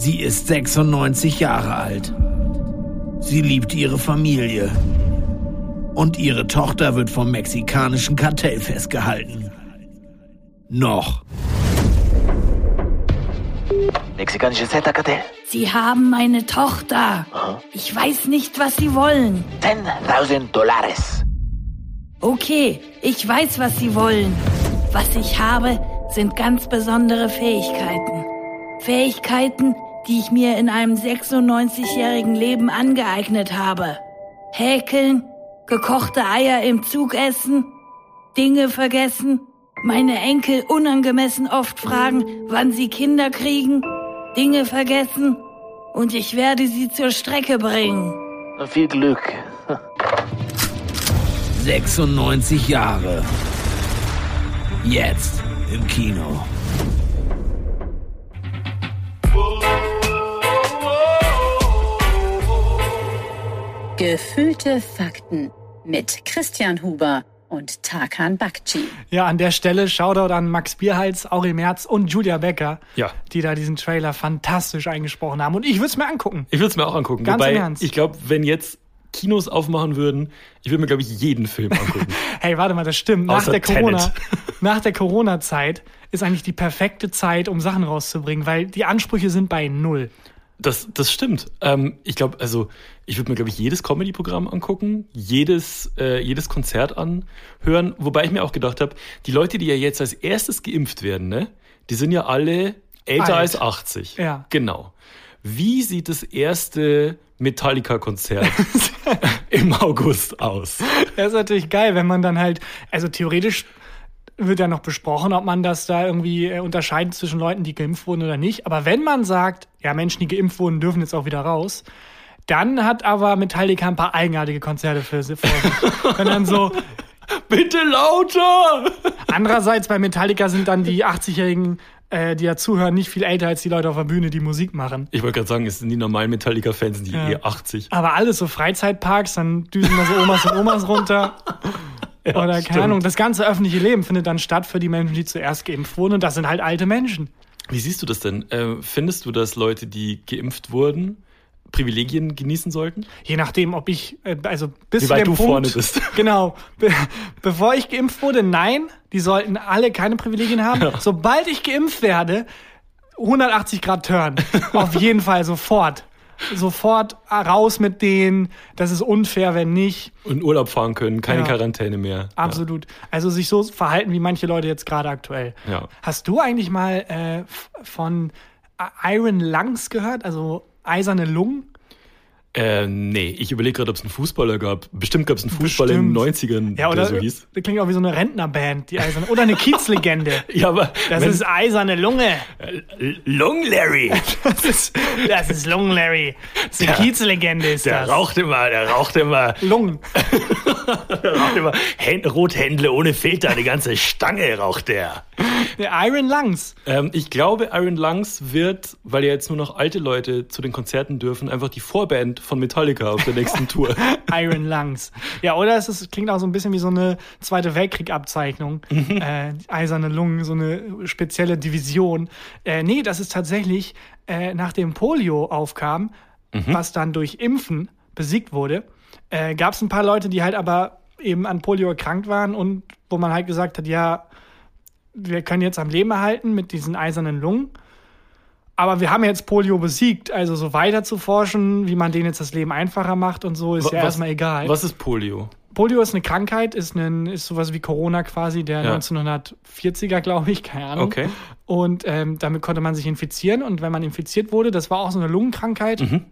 Sie ist 96 Jahre alt. Sie liebt ihre Familie. Und ihre Tochter wird vom mexikanischen Kartell festgehalten. Noch. Mexikanische Z-Kartell. Sie haben meine Tochter. Ich weiß nicht, was Sie wollen. 10.000 Dólares. Okay, ich weiß, was Sie wollen. Was ich habe, sind ganz besondere Fähigkeiten. Fähigkeiten, die ich mir in einem 96-jährigen Leben angeeignet habe. Häkeln, gekochte Eier im Zug essen, Dinge vergessen, meine Enkel unangemessen oft fragen, wann sie Kinder kriegen, Dinge vergessen und ich werde sie zur Strecke bringen. Viel Glück. 96 Jahre. Jetzt im Kino. Gefühlte Fakten mit Christian Huber und Tarkan Bakci. Ja, an der Stelle Shoutout an Max Bierhals, Aurel Merz und Julia Becker, Ja. die da diesen Trailer fantastisch eingesprochen haben. Und ich würde es mir angucken. Ich würde es mir auch angucken. Ganz Wobei, im Ernst. ich glaube, wenn jetzt Kinos aufmachen würden, ich würde mir, glaube ich, jeden Film angucken. Hey, warte mal, das stimmt. Nach Außer der Corona, Tenet. nach der Corona-Zeit ist eigentlich die perfekte Zeit, um Sachen rauszubringen, weil die Ansprüche sind bei null. Das, das stimmt. Ähm, ich glaube, also ich würde mir, glaube ich, jedes Comedy-Programm angucken, jedes, äh, jedes Konzert anhören, wobei ich mir auch gedacht habe, die Leute, die ja jetzt als erstes geimpft werden, ne, die sind ja alle älter Alt. als 80. Ja. Genau. Wie sieht das erste Metallica-Konzert im August aus? Das ist natürlich geil, wenn man dann halt, also theoretisch wird ja noch besprochen, ob man das da irgendwie äh, unterscheidet zwischen Leuten, die geimpft wurden oder nicht. Aber wenn man sagt, ja, Menschen, die geimpft wurden, dürfen jetzt auch wieder raus, dann hat aber Metallica ein paar eigenartige Konzerte für sie vor sich. Wenn dann so, Bitte lauter! andererseits bei Metallica sind dann die 80-Jährigen, äh, die da zuhören, nicht viel älter als die Leute auf der Bühne, die Musik machen. Ich wollte gerade sagen, es sind die normalen Metallica-Fans, die Ja. eh 80. Aber alles so Freizeitparks, dann düsen da so Omas und Omas runter. Oder keine stimmt. Ahnung, das ganze öffentliche Leben findet dann statt für die Menschen, die zuerst geimpft wurden. Und das sind halt alte Menschen. Wie siehst du das denn? Äh, findest du, dass Leute, die geimpft wurden, Privilegien genießen sollten? Je nachdem, ob ich, äh, also bis Wie weit du Punkt, vorne bist. Genau. Be bevor ich geimpft wurde, nein, die sollten alle keine Privilegien haben. Sobald ich geimpft werde, 180 Grad Turn. Auf jeden Fall sofort. Sofort raus mit denen. Das ist unfair, wenn nicht. Und Urlaub fahren können, keine Ja. Quarantäne mehr. Absolut. Also sich so verhalten wie manche Leute jetzt gerade aktuell. Ja. Hast du eigentlich mal äh, von Iron Lungs gehört? Also eiserne Lungen? Äh, nee, ich überlege gerade, ob es einen Fußballer gab. Bestimmt gab es einen Fußballer in den 90ern, Ja, oder der so hieß. das klingt auch wie so eine Rentnerband, die eiserne. Oder eine Kiezlegende. Ja, aber Das ist eiserne Lunge. Long Larry. Das ist, das ist Lungen Larry. Das ist eine Der- Kiezlegende, ist Der das. raucht immer, der raucht immer, Lungen. der raucht immer Hän- Rothändle ohne Filter, die ganze Stange raucht der. Der Iron Lungs. Ähm, ich glaube, Iron Lungs wird, weil ja jetzt nur noch alte Leute zu den Konzerten dürfen, einfach die Vorband von Metallica auf der nächsten Tour. Iron Lungs. Ja, oder es ist, klingt auch so ein bisschen wie so eine Zweite Weltkrieg-Abzeichnung. Äh, die eiserne Lungen, so eine spezielle Division. Äh, nee, das ist tatsächlich, äh, nachdem Polio aufkam, was dann durch Impfen besiegt wurde, äh, gab es ein paar Leute, die halt aber eben an Polio erkrankt waren und wo man halt gesagt hat, ja, wir können jetzt am Leben erhalten mit diesen eisernen Lungen. Aber wir haben jetzt Polio besiegt, also so weiter zu forschen, wie man denen jetzt das Leben einfacher macht und so, ist ja Was- erstmal egal. Was ist Polio? Polio ist eine Krankheit, ist, ein, ist sowas wie Corona quasi, der Ja. 1940er, glaube ich, keine Ahnung. Okay. Und ähm, damit konnte man sich infizieren und wenn man infiziert wurde, das war auch so eine Lungenkrankheit, Mhm.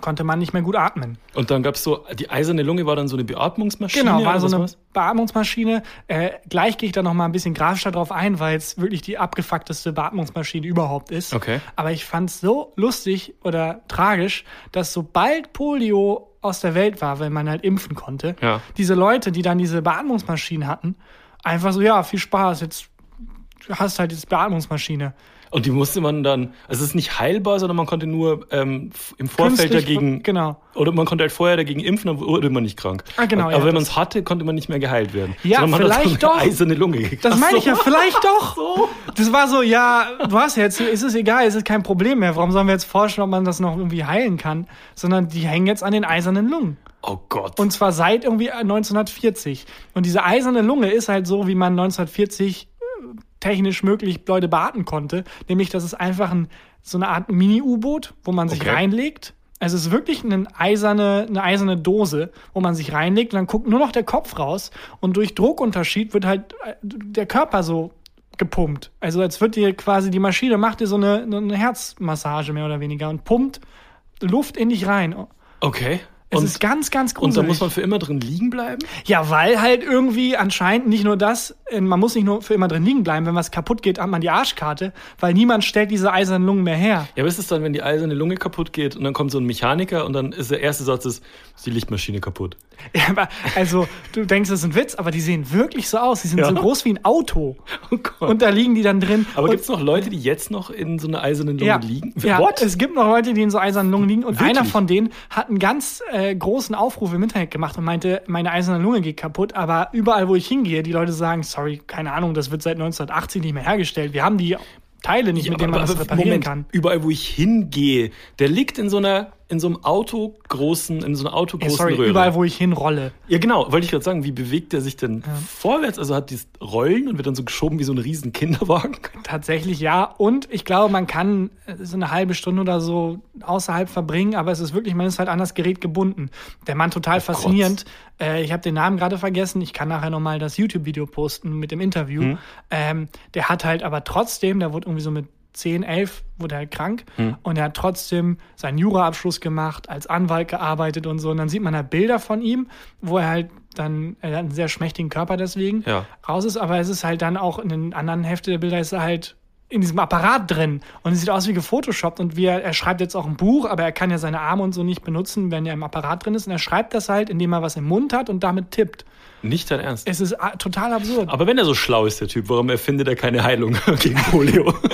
Konnte man nicht mehr gut atmen. Und dann gab's so, die eiserne Lunge war dann so eine Beatmungsmaschine? Genau, war so was eine war's? Beatmungsmaschine. Äh, gleich gehe ich da noch mal ein bisschen grafischer drauf ein, weil es wirklich die abgefuckteste Beatmungsmaschine überhaupt ist. Okay. Aber ich fand es so lustig oder tragisch, dass sobald Polio aus der Welt war, wenn man halt impfen konnte, Ja. diese Leute, die dann diese Beatmungsmaschinen hatten, einfach so, ja, viel Spaß, jetzt hast halt jetzt Beatmungsmaschine. Und die musste man dann, also es ist nicht heilbar, sondern man konnte nur ähm, im Vorfeld Künstlich- dagegen, genau. oder man konnte halt vorher dagegen impfen, dann wurde man nicht krank. Ah, genau, Aber ja, wenn man es hatte, konnte man nicht mehr geheilt werden. Ja, Sondern man hat vielleicht so eine doch. eiserne Lunge gekriegt. Das meine ich so. ja, vielleicht doch. Das war so, ja, du hast jetzt, ist es egal, es ist kein Problem mehr. Warum sollen wir jetzt forschen, ob man das noch irgendwie heilen kann? Sondern die hängen jetzt an den eisernen Lungen. Oh Gott. Und zwar seit irgendwie 1940. Und diese eiserne Lunge ist halt so, wie man 1940 äh, technisch möglich Leute beatmen konnte. Nämlich, das ist einfach ein, so eine Art Mini-U-Boot, wo man sich Okay. reinlegt. Also es ist wirklich eine eiserne, eine eiserne Dose, wo man sich reinlegt und dann guckt nur noch der Kopf raus und durch Druckunterschied wird halt äh, der Körper so gepumpt. Also als wird dir quasi die Maschine macht dir so eine, eine Herzmassage mehr oder weniger und pumpt Luft in dich rein. Okay. Es Und, ist ganz, ganz und gruselig. da muss man für immer drin liegen bleiben? Ja, weil halt irgendwie anscheinend nicht nur das, äh, man muss nicht nur für immer drin liegen bleiben, wenn was kaputt geht, hat man die Arschkarte, weil niemand stellt diese eisernen Lungen mehr her. Ja, aber ist es dann, wenn die eiserne Lunge kaputt geht und dann kommt so ein Mechaniker und dann ist der erste Satz ist, ist die Lichtmaschine kaputt. Ja, aber, also, du denkst, das ist ein Witz, aber die sehen wirklich so aus. Die sind Ja. so groß wie ein Auto. Oh Gott. Und da liegen die dann drin. aber gibt es noch Leute, die jetzt noch in so einer eisernen Lunge ja, liegen? ja, What? es gibt noch Leute, die in so eisernen Lungen liegen. Und Wirklich? einer von denen hat einen ganz äh, großen Aufruf im Internet gemacht und meinte, meine eiserne Lunge geht kaputt. Aber überall, wo ich hingehe, die Leute sagen, sorry, keine Ahnung, das wird seit 1980 nicht mehr hergestellt. Wir haben die Teile nicht, mit denen man das reparieren Moment, kann. überall, wo ich hingehe, der liegt in so einer, in so einem Auto großen, in so einer Ja, autogroßen sorry, Röhre. überall, wo ich hinrolle. Ja, genau, wollte ich gerade sagen, wie bewegt der sich denn vorwärts? Also hat dieses Rollen und wird dann so geschoben wie so ein riesen Kinderwagen? Tatsächlich ja. Und ich glaube, man kann äh, so eine halbe Stunde oder so außerhalb verbringen, aber es ist wirklich, man ist halt an das Gerät gebunden. Der Mann total faszinierend. Äh, ich habe den Namen gerade vergessen. Ich kann nachher nochmal das YouTube-Video posten mit dem Interview. Ähm, der hat halt aber trotzdem, der wurde irgendwie so mit 10, 11, wurde halt krank und er hat trotzdem seinen Juraabschluss gemacht, als Anwalt gearbeitet und so. Und dann sieht man halt Bilder von ihm, wo er halt dann, er hat einen sehr schmächtigen Körper deswegen, Ja. raus ist, aber es ist halt dann auch in den anderen Hälfte der Bilder ist er halt in diesem Apparat drin und es sieht aus wie gefotoshoppt und wie er, er schreibt jetzt auch ein Buch, aber er kann ja seine Arme und so nicht benutzen, wenn er im Apparat drin ist und er schreibt das halt, indem er was im Mund hat und damit tippt. Nicht dein Ernst. Es ist total absurd. Aber wenn er so schlau ist, der Typ, warum erfindet er keine Heilung gegen Polio?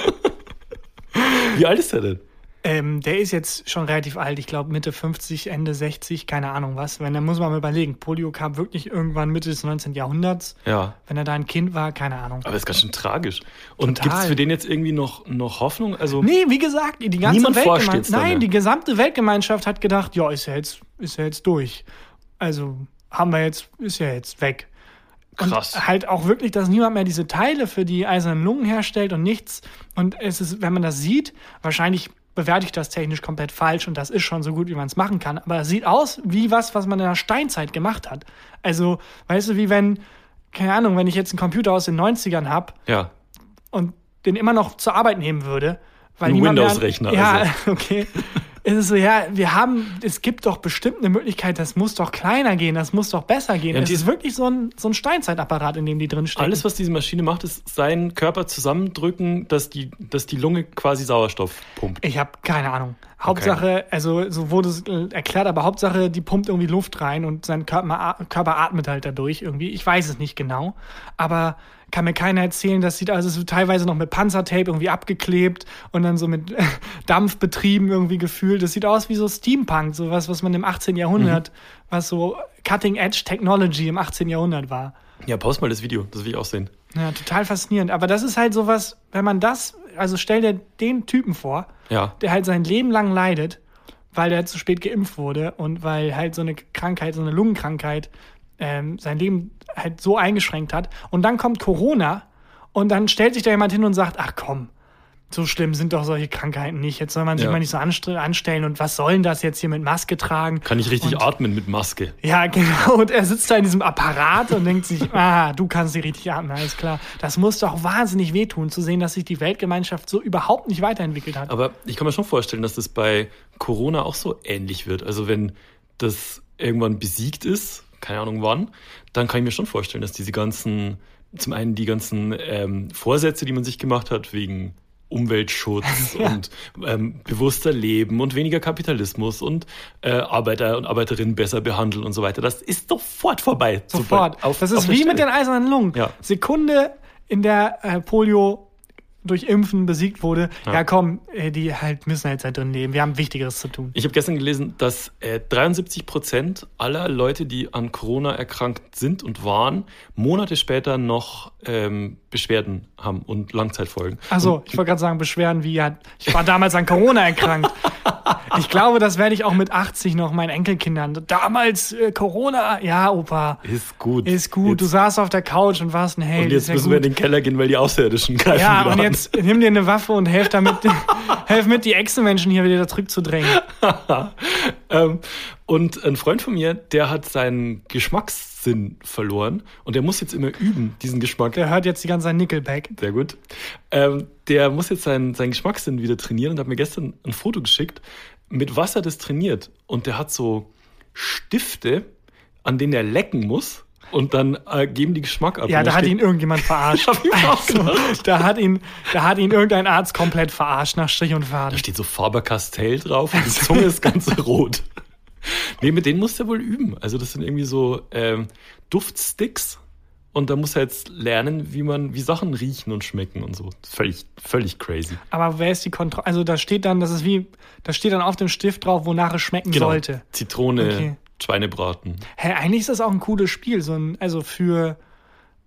wie alt ist er denn? Ähm, der ist jetzt schon relativ alt, ich glaube Mitte 50, Ende 60, keine Ahnung was. Wenn, dann muss man mal überlegen, Polio kam wirklich irgendwann Mitte des 19. Jahrhunderts. Ja. Wenn er da ein Kind war, keine Ahnung. Aber ist ganz schön tragisch. Und gibt es für den jetzt irgendwie noch, noch Hoffnung? Also, Nee, wie gesagt, die ganze Niemand Weltgemeinschaft. Nein, die gesamte Weltgemeinschaft hat gedacht, ja, ist ja jetzt, ist ja jetzt durch. Also haben wir jetzt, ist ja jetzt weg. Krass. Und halt auch wirklich, dass niemand mehr diese Teile für die eisernen Lungen herstellt und nichts. Und es ist, wenn man das sieht, wahrscheinlich bewerte ich das technisch komplett falsch und das ist schon so gut, wie man es machen kann. Aber es sieht aus wie was, was man in der Steinzeit gemacht hat. Also, weißt du, wie wenn, keine Ahnung, wenn ich jetzt einen Computer aus den 90ern habe ja. und den immer noch zur Arbeit nehmen würde. Weil Ein Windows-Rechner, Ja, also. okay. Es ist so, ja, wir haben, es gibt doch bestimmt eine Möglichkeit, das muss doch kleiner gehen, das muss doch besser gehen. Ja, es die- ist wirklich so ein, so ein Steinzeitapparat, in dem die drin stecken. Alles, was diese Maschine macht, ist seinen Körper zusammendrücken, dass die, dass die Lunge quasi Sauerstoff pumpt. Ich habe keine Ahnung. Hauptsache, also so wurde es äh, erklärt, aber Hauptsache, die pumpt irgendwie Luft rein und sein Körper, Körper atmet halt dadurch irgendwie. Ich weiß es nicht genau, aber kann mir keiner erzählen, das sieht also so teilweise noch mit Panzertape irgendwie abgeklebt und dann so mit Dampf betrieben irgendwie gefühlt. Das sieht aus wie so Steampunk, sowas, was man im 18. Jahrhundert, was so Cutting Edge Technology im 18. Jahrhundert war. Ja, post mal das Video, das will ich auch sehen. Ja, total faszinierend. Aber das ist halt sowas, wenn man das, also stell dir den Typen vor, Ja. der halt sein Leben lang leidet, weil der zu spät geimpft wurde und weil halt so eine Krankheit, so eine Lungenkrankheit ähm, sein Leben halt so eingeschränkt hat. Und dann kommt Corona und dann stellt sich da jemand hin und sagt, ach komm, so schlimm sind doch solche Krankheiten nicht. Jetzt soll man sich Ja. mal nicht so anstellen und was soll denn das jetzt hier mit Maske tragen? Kann ich richtig Und- atmen mit Maske. Ja, genau. Und er sitzt da in diesem Apparat und denkt sich, ah, du kannst nicht richtig atmen, alles klar. Das muss doch wahnsinnig wehtun, zu sehen, dass sich die Weltgemeinschaft so überhaupt nicht weiterentwickelt hat. Aber ich kann mir schon vorstellen, dass das bei Corona auch so ähnlich wird. Also wenn das irgendwann besiegt ist, keine Ahnung wann, dann kann ich mir schon vorstellen, dass diese ganzen, zum einen die ganzen ähm, Vorsätze, die man sich gemacht hat, wegen Umweltschutz und ähm, bewusster Leben und weniger Kapitalismus und äh, Arbeiter und Arbeiterinnen besser behandeln und so weiter, das ist sofort vorbei. Sofort. Auf- das auf ist der wie mit den eisernen Lungen. Ja. Sekunde, in der äh, Polio durch Impfen besiegt wurde. Ja, komm, äh, die halt müssen halt da drin leben. Wir haben Wichtigeres zu tun. Ich habe gestern gelesen, dass äh, 73 Prozent aller Leute, die an Corona erkrankt sind und waren, Monate später noch ähm, Beschwerden haben und Langzeitfolgen. Also, ich wollte gerade sagen, Beschwerden wie, ja, ich war damals an Corona erkrankt. Ich glaube, das werde ich auch mit 80 noch meinen Enkelkindern. Damals äh, Corona, ja, Opa. Ist gut. Ist gut. Du Jetzt, saßt auf der Couch und warst ein Held. und jetzt ja müssen gut. wir in den Keller gehen, weil die Außerirdischen greifen Ja, und an. jetzt nimm dir eine Waffe und helf damit, helf mit, die Echsenmenschen hier wieder zurückzudrängen. ähm, und ein Freund von mir, der hat seinen Geschmackssinn verloren und der muss jetzt immer üben, diesen Geschmack. Der hört jetzt die ganze Zeit Nickelback. Sehr gut. Ähm, der muss jetzt seinen, seinen Geschmackssinn wieder trainieren und hat mir gestern ein Foto geschickt, mit was er das trainiert. Und der hat so Stifte, an denen er lecken muss und dann äh, geben die Geschmack ab. Ja, da hat ihn irgendjemand verarscht. Gedacht. da hat ihn, da hat ihn irgendein Arzt komplett verarscht nach Strich und Da Faden. steht so Faber-Castell drauf und die Zunge ist ganz rot. Nee, mit denen muss er wohl üben. Also das sind irgendwie so ähm, Duftsticks und da muss er jetzt lernen, wie man, wie Sachen riechen und schmecken und so. Völlig, völlig crazy. Aber wer ist die Kontrolle? Also da steht dann, das ist wie, da steht dann auf dem Stift drauf, wonach es schmecken sollte. Genau. Zitrone, Okay. Schweinebraten. Hä, eigentlich ist das auch ein cooles Spiel, so ein, also für,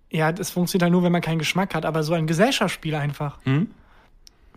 ja, das funktioniert halt nur, wenn man keinen Geschmack hat, aber so ein Gesellschaftsspiel einfach. Hm?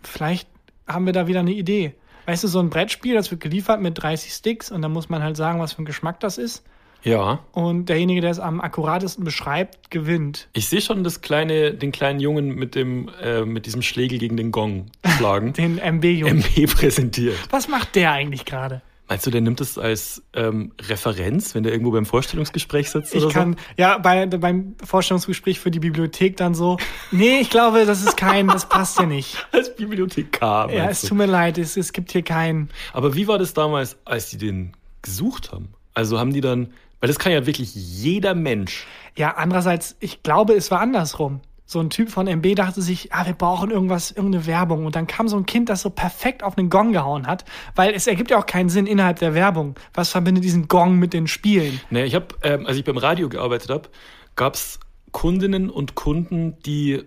Vielleicht haben wir da wieder eine Idee. Weißt du, so ein Brettspiel, das wird geliefert mit 30 Sticks und dann muss man halt sagen, was für ein Geschmack das ist. Ja. Und derjenige, der es am akkuratesten beschreibt, gewinnt. Ich sehe schon das kleine, den kleinen Jungen mit dem, äh, mit diesem Schlägel gegen den Gong schlagen. Den MB-Jungen. MB präsentiert. Was macht der eigentlich gerade? Meinst du, der nimmt es als ähm, Referenz, wenn der irgendwo beim Vorstellungsgespräch sitzt Ich oder kann, ja, bei, beim Vorstellungsgespräch für die Bibliothek dann so, nee, ich glaube, das ist kein, das passt ja nicht. so? Als Bibliothekar. Ja, es du? tut mir leid, es, es gibt hier keinen. Aber wie war das damals, als die den gesucht haben? Also haben die dann, weil das kann ja wirklich jeder Mensch. Ja, andererseits, ich glaube, es war andersrum. So ein Typ von MB dachte sich, ah, wir brauchen irgendwas, irgendeine Werbung. Und dann kam so ein Kind, das so perfekt auf den Gong gehauen hat, weil es ergibt ja auch keinen Sinn innerhalb der Werbung. Was verbindet diesen Gong mit den Spielen? Ne, ich habe, ähm, als ich beim Radio gearbeitet habe, gab es Kundinnen und Kunden, die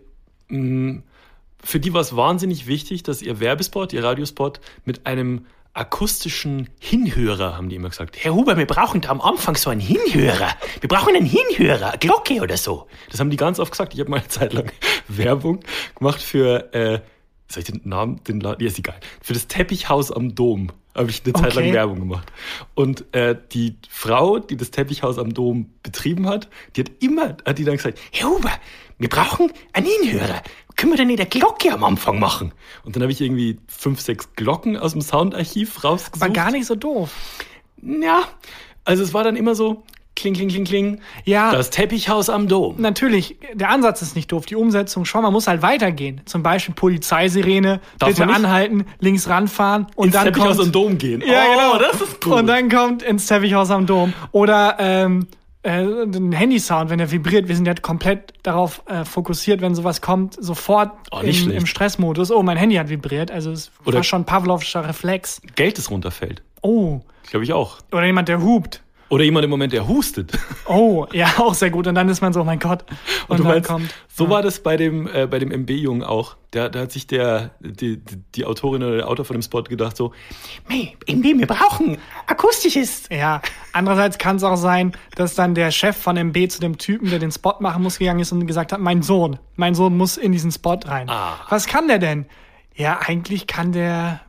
mh, für die war es wahnsinnig wichtig, dass ihr Werbespot, ihr Radiospot mit einem akustischen Hinhörer, haben die immer gesagt. Herr Huber, wir brauchen da am Anfang so einen Hinhörer. Wir brauchen einen Hinhörer, Glocke oder so. Das haben die ganz oft gesagt. Ich habe mal eine Zeit lang Werbung gemacht für, äh, soll ich den Namen, den Laden, ja, ist egal, für das Teppichhaus am Dom habe ich eine Zeit lang Okay. Werbung gemacht. Und äh, die Frau, die das Teppichhaus am Dom betrieben hat, die hat immer, hat die dann gesagt, Herr Huber, wir brauchen einen Hinhörer. Können wir denn nicht eine Glocke am Anfang machen? Und dann habe ich irgendwie fünf, sechs Glocken aus dem Soundarchiv rausgesucht. War gar nicht so doof. Ja, also es war dann immer so, kling, kling, kling, kling. Ja. Das Teppichhaus am Dom. Natürlich, der Ansatz ist nicht doof, die Umsetzung schon, man muss halt weitergehen. Zum Beispiel Polizeisirene, Darf bitte anhalten, links ranfahren und Ins dann Teppichhaus kommt, am Dom gehen. Ja, oh, genau. das ist cool. Und dann kommt ins Teppichhaus am Dom. Oder ähm, äh, ein Handysound, wenn der vibriert. Wir sind ja komplett darauf äh, fokussiert, wenn sowas kommt, sofort Oh, schlecht. im Stressmodus. Oh, mein Handy hat vibriert. Also es Oder- war schon Pavlovscher Reflex. Geld, das runterfällt. Oh. Glaube ich auch. Oder jemand, der hupt. Oder jemand im Moment, der hustet. Oh, ja, auch sehr gut. Und dann ist man so, mein Gott. Und, Und, du dann meinst, kommt. so ja. war das bei dem, äh, bei dem MB-Jungen auch. Da, da hat sich der, die, die, Autorin oder der Autor von dem Spot gedacht so, hey, MB, wir brauchen akustisches. Ja, andererseits kann es auch sein, dass dann der Chef von MB zu dem Typen, der den Spot machen muss, gegangen ist und gesagt hat, mein Sohn, mein Sohn muss in diesen Spot rein. Ah. Was kann der denn? Ja, eigentlich kann der,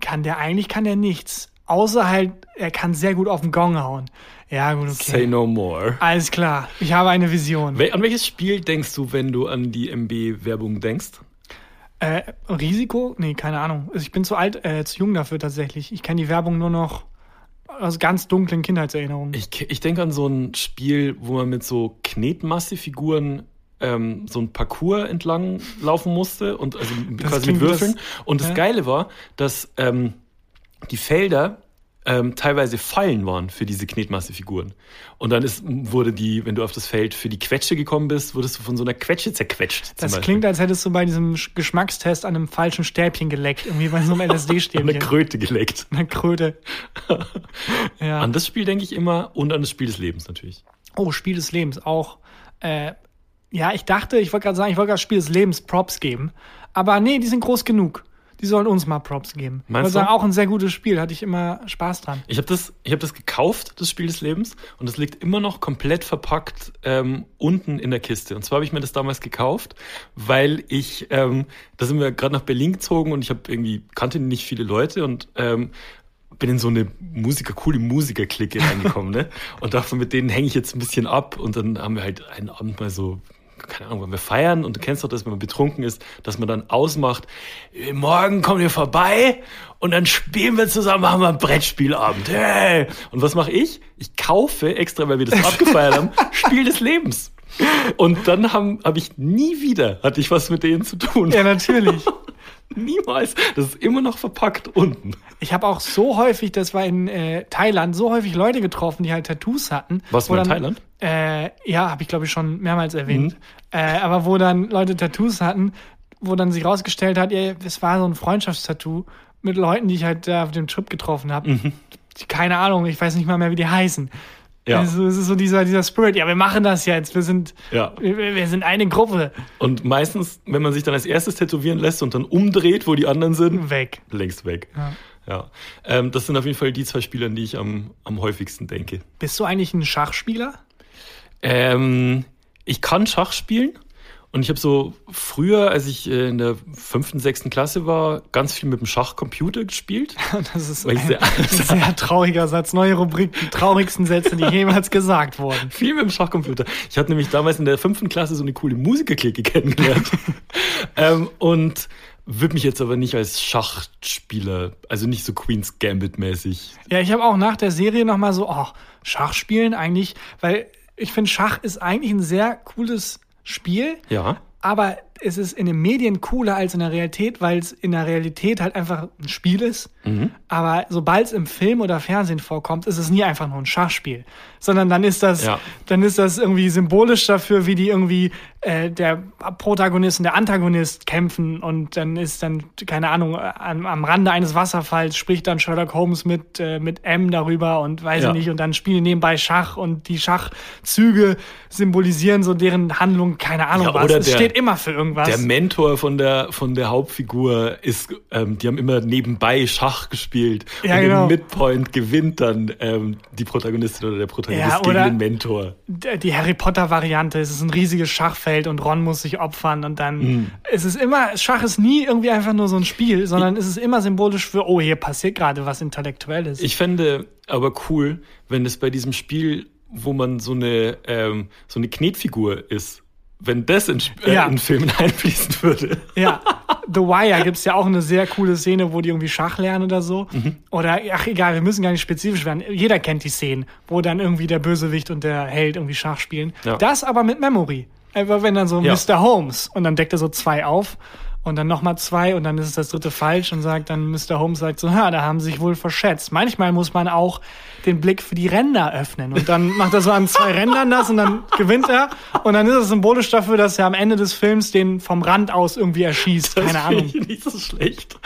kann der, eigentlich kann der nichts. Außer halt, er kann sehr gut auf den Gong hauen. Ja, gut, okay. Say no more. Alles klar, ich habe eine Vision. Wel an welches Spiel denkst du, wenn du an die MB-Werbung denkst? Äh, Risiko? Nee, keine Ahnung. Also ich bin zu alt, äh, zu jung dafür tatsächlich. Ich kenne die Werbung nur noch aus ganz dunklen Kindheitserinnerungen. Ich, ich denke an so ein Spiel, wo man mit so Knetmasse-Figuren ähm, so ein Parcours entlang laufen musste und also quasi klingt mit das- Würfeln. und das ja. Geile war, dass ähm, die Felder ähm, teilweise Fallen waren für diese Knetmasse-Figuren. Und dann ist, wurde die, wenn du auf das Feld für die Quetsche gekommen bist, wurdest du von so einer Quetsche zerquetscht. Das Beispiel. klingt, als hättest du bei diesem Sch- Geschmackstest an einem falschen Stäbchen geleckt. Irgendwie bei so einem eine LSD-Stäbchen. Kröte geleckt. Eine Kröte. ja. An das Spiel denke ich immer und an das Spiel des Lebens natürlich. Oh, Spiel des Lebens auch. Äh, Ja, ich dachte, ich wollte gerade sagen, ich wollte das Spiel des Lebens Props geben. Aber nee, die sind groß genug. Die sollen uns mal Props geben. Ich Meinst würde sagen, auch ein sehr gutes Spiel. Hatte ich immer Spaß dran. Ich habe das, ich hab das gekauft, das Spiel des Lebens, und das liegt immer noch komplett verpackt ähm, unten in der Kiste. Und zwar habe ich mir das damals gekauft, weil ich, ähm, da sind wir gerade nach Berlin gezogen und ich habe irgendwie, kannte nicht viele Leute und ähm, bin in so eine Musiker, coole Musiker-Clique reingekommen, ne? Und dachte, mit denen hänge ich jetzt ein bisschen ab und dann haben wir halt einen Abend mal so keine Ahnung, wenn wir feiern und du kennst doch das, wenn man betrunken ist, dass man dann ausmacht, "Äh, morgen kommt ihr vorbei und dann spielen wir zusammen, machen wir einen Brettspielabend. Hey! Und was mache ich? Ich kaufe extra, weil wir das abgefeiert haben, Spiel des Lebens. Und dann habe hab ich nie wieder, hatte ich was mit denen zu tun. Ja, natürlich. Niemals. Das ist immer noch verpackt unten. Ich habe auch so häufig, das war in äh, Thailand, so häufig Leute getroffen, die halt Tattoos hatten. Warst du wo mal in dann- Thailand? Äh, ja, habe ich glaube ich schon mehrmals erwähnt. Mhm. Äh, aber wo dann Leute Tattoos hatten, wo dann sich rausgestellt hat, ja, es war so ein Freundschaftstattoo mit Leuten, die ich halt da auf dem Trip getroffen habe. Mhm. Keine Ahnung, ich weiß nicht mal mehr, wie die heißen. Ja. Es ist so dieser, dieser Spirit, ja, wir machen das jetzt, wir sind, Ja. wir, wir sind eine Gruppe. Und meistens, wenn man sich dann als erstes tätowieren lässt und dann umdreht, wo die anderen sind, Weg. längst weg. Ja. Ja. Ähm, das sind auf jeden Fall die zwei Spieler, an die ich am, am häufigsten denke. Bist du eigentlich ein Schachspieler? Ähm, ich kann Schach spielen und ich habe so früher, als ich äh, in der fünften, sechsten Klasse war, ganz viel mit dem Schachcomputer gespielt. Das ist ein, sehr- sehr trauriger Satz. Neue Rubrik, die traurigsten Sätze, die jemals gesagt wurden. Viel mit dem Schachcomputer. Ich hatte nämlich damals in der fünften Klasse so eine coole Musikerklicke kennengelernt. ähm, und würde mich jetzt aber nicht als Schachspieler, also nicht so Queen's Gambit-mäßig. Ja, ich habe auch nach der Serie nochmal so, oh, Schach spielen eigentlich, weil ich finde, Schach ist eigentlich ein sehr cooles Spiel, Ja. aber es ist in den Medien cooler als in der Realität, weil es in der Realität halt einfach ein Spiel ist. Mhm. Aber sobald es im Film oder Fernsehen vorkommt, ist es nie einfach nur ein Schachspiel, sondern dann ist das, Ja. dann ist das irgendwie symbolisch dafür, wie die irgendwie äh, der Protagonist und der Antagonist kämpfen und dann ist dann keine Ahnung am, am Rande eines Wasserfalls spricht dann Sherlock Holmes mit äh, mit M darüber und weiß Ja. ich nicht und dann spielen nebenbei Schach und die Schachzüge symbolisieren so deren Handlung, keine Ahnung Ja, was. es steht immer für irgendwas. Der Mentor von der, von der Hauptfigur ist, ähm, die haben immer nebenbei Schach gespielt. Ja, und genau. im Midpoint gewinnt dann ähm, die Protagonistin oder der Protagonist Ja, gegen oder- den Mentor. Die Harry Potter Variante, es ist ein riesiges Schachfeld und Ron muss sich opfern und dann Mhm. es ist immer Schach ist nie irgendwie einfach nur so ein Spiel, sondern es ist immer symbolisch für oh, hier passiert gerade was intellektuelles. Ich fände aber cool, wenn es bei diesem Spiel, wo man so eine, ähm, so eine Knetfigur ist, wenn das in, äh, Ja. in Filmen einfließen würde. Ja, The Wire gibt's ja auch eine sehr coole Szene, wo die irgendwie Schach lernen oder so. Mhm. Oder, ach egal, wir müssen gar nicht spezifisch werden. Jeder kennt die Szenen, wo dann irgendwie der Bösewicht und der Held irgendwie Schach spielen. Ja. Das aber mit Memory. Einfach wenn dann so Ja. Mr. Holmes und dann deckt er so zwei auf und dann nochmal zwei und dann ist es das dritte falsch und sagt dann Mr. Holmes sagt so, ha, da haben sie sich wohl verschätzt. Manchmal muss man auch den Blick für die Ränder öffnen und dann macht er so an zwei Rändern das und dann gewinnt er und dann ist es symbolisch dafür, dass er am Ende des Films den vom Rand aus irgendwie erschießt. Das Keine Ahnung. ich nicht so schlecht.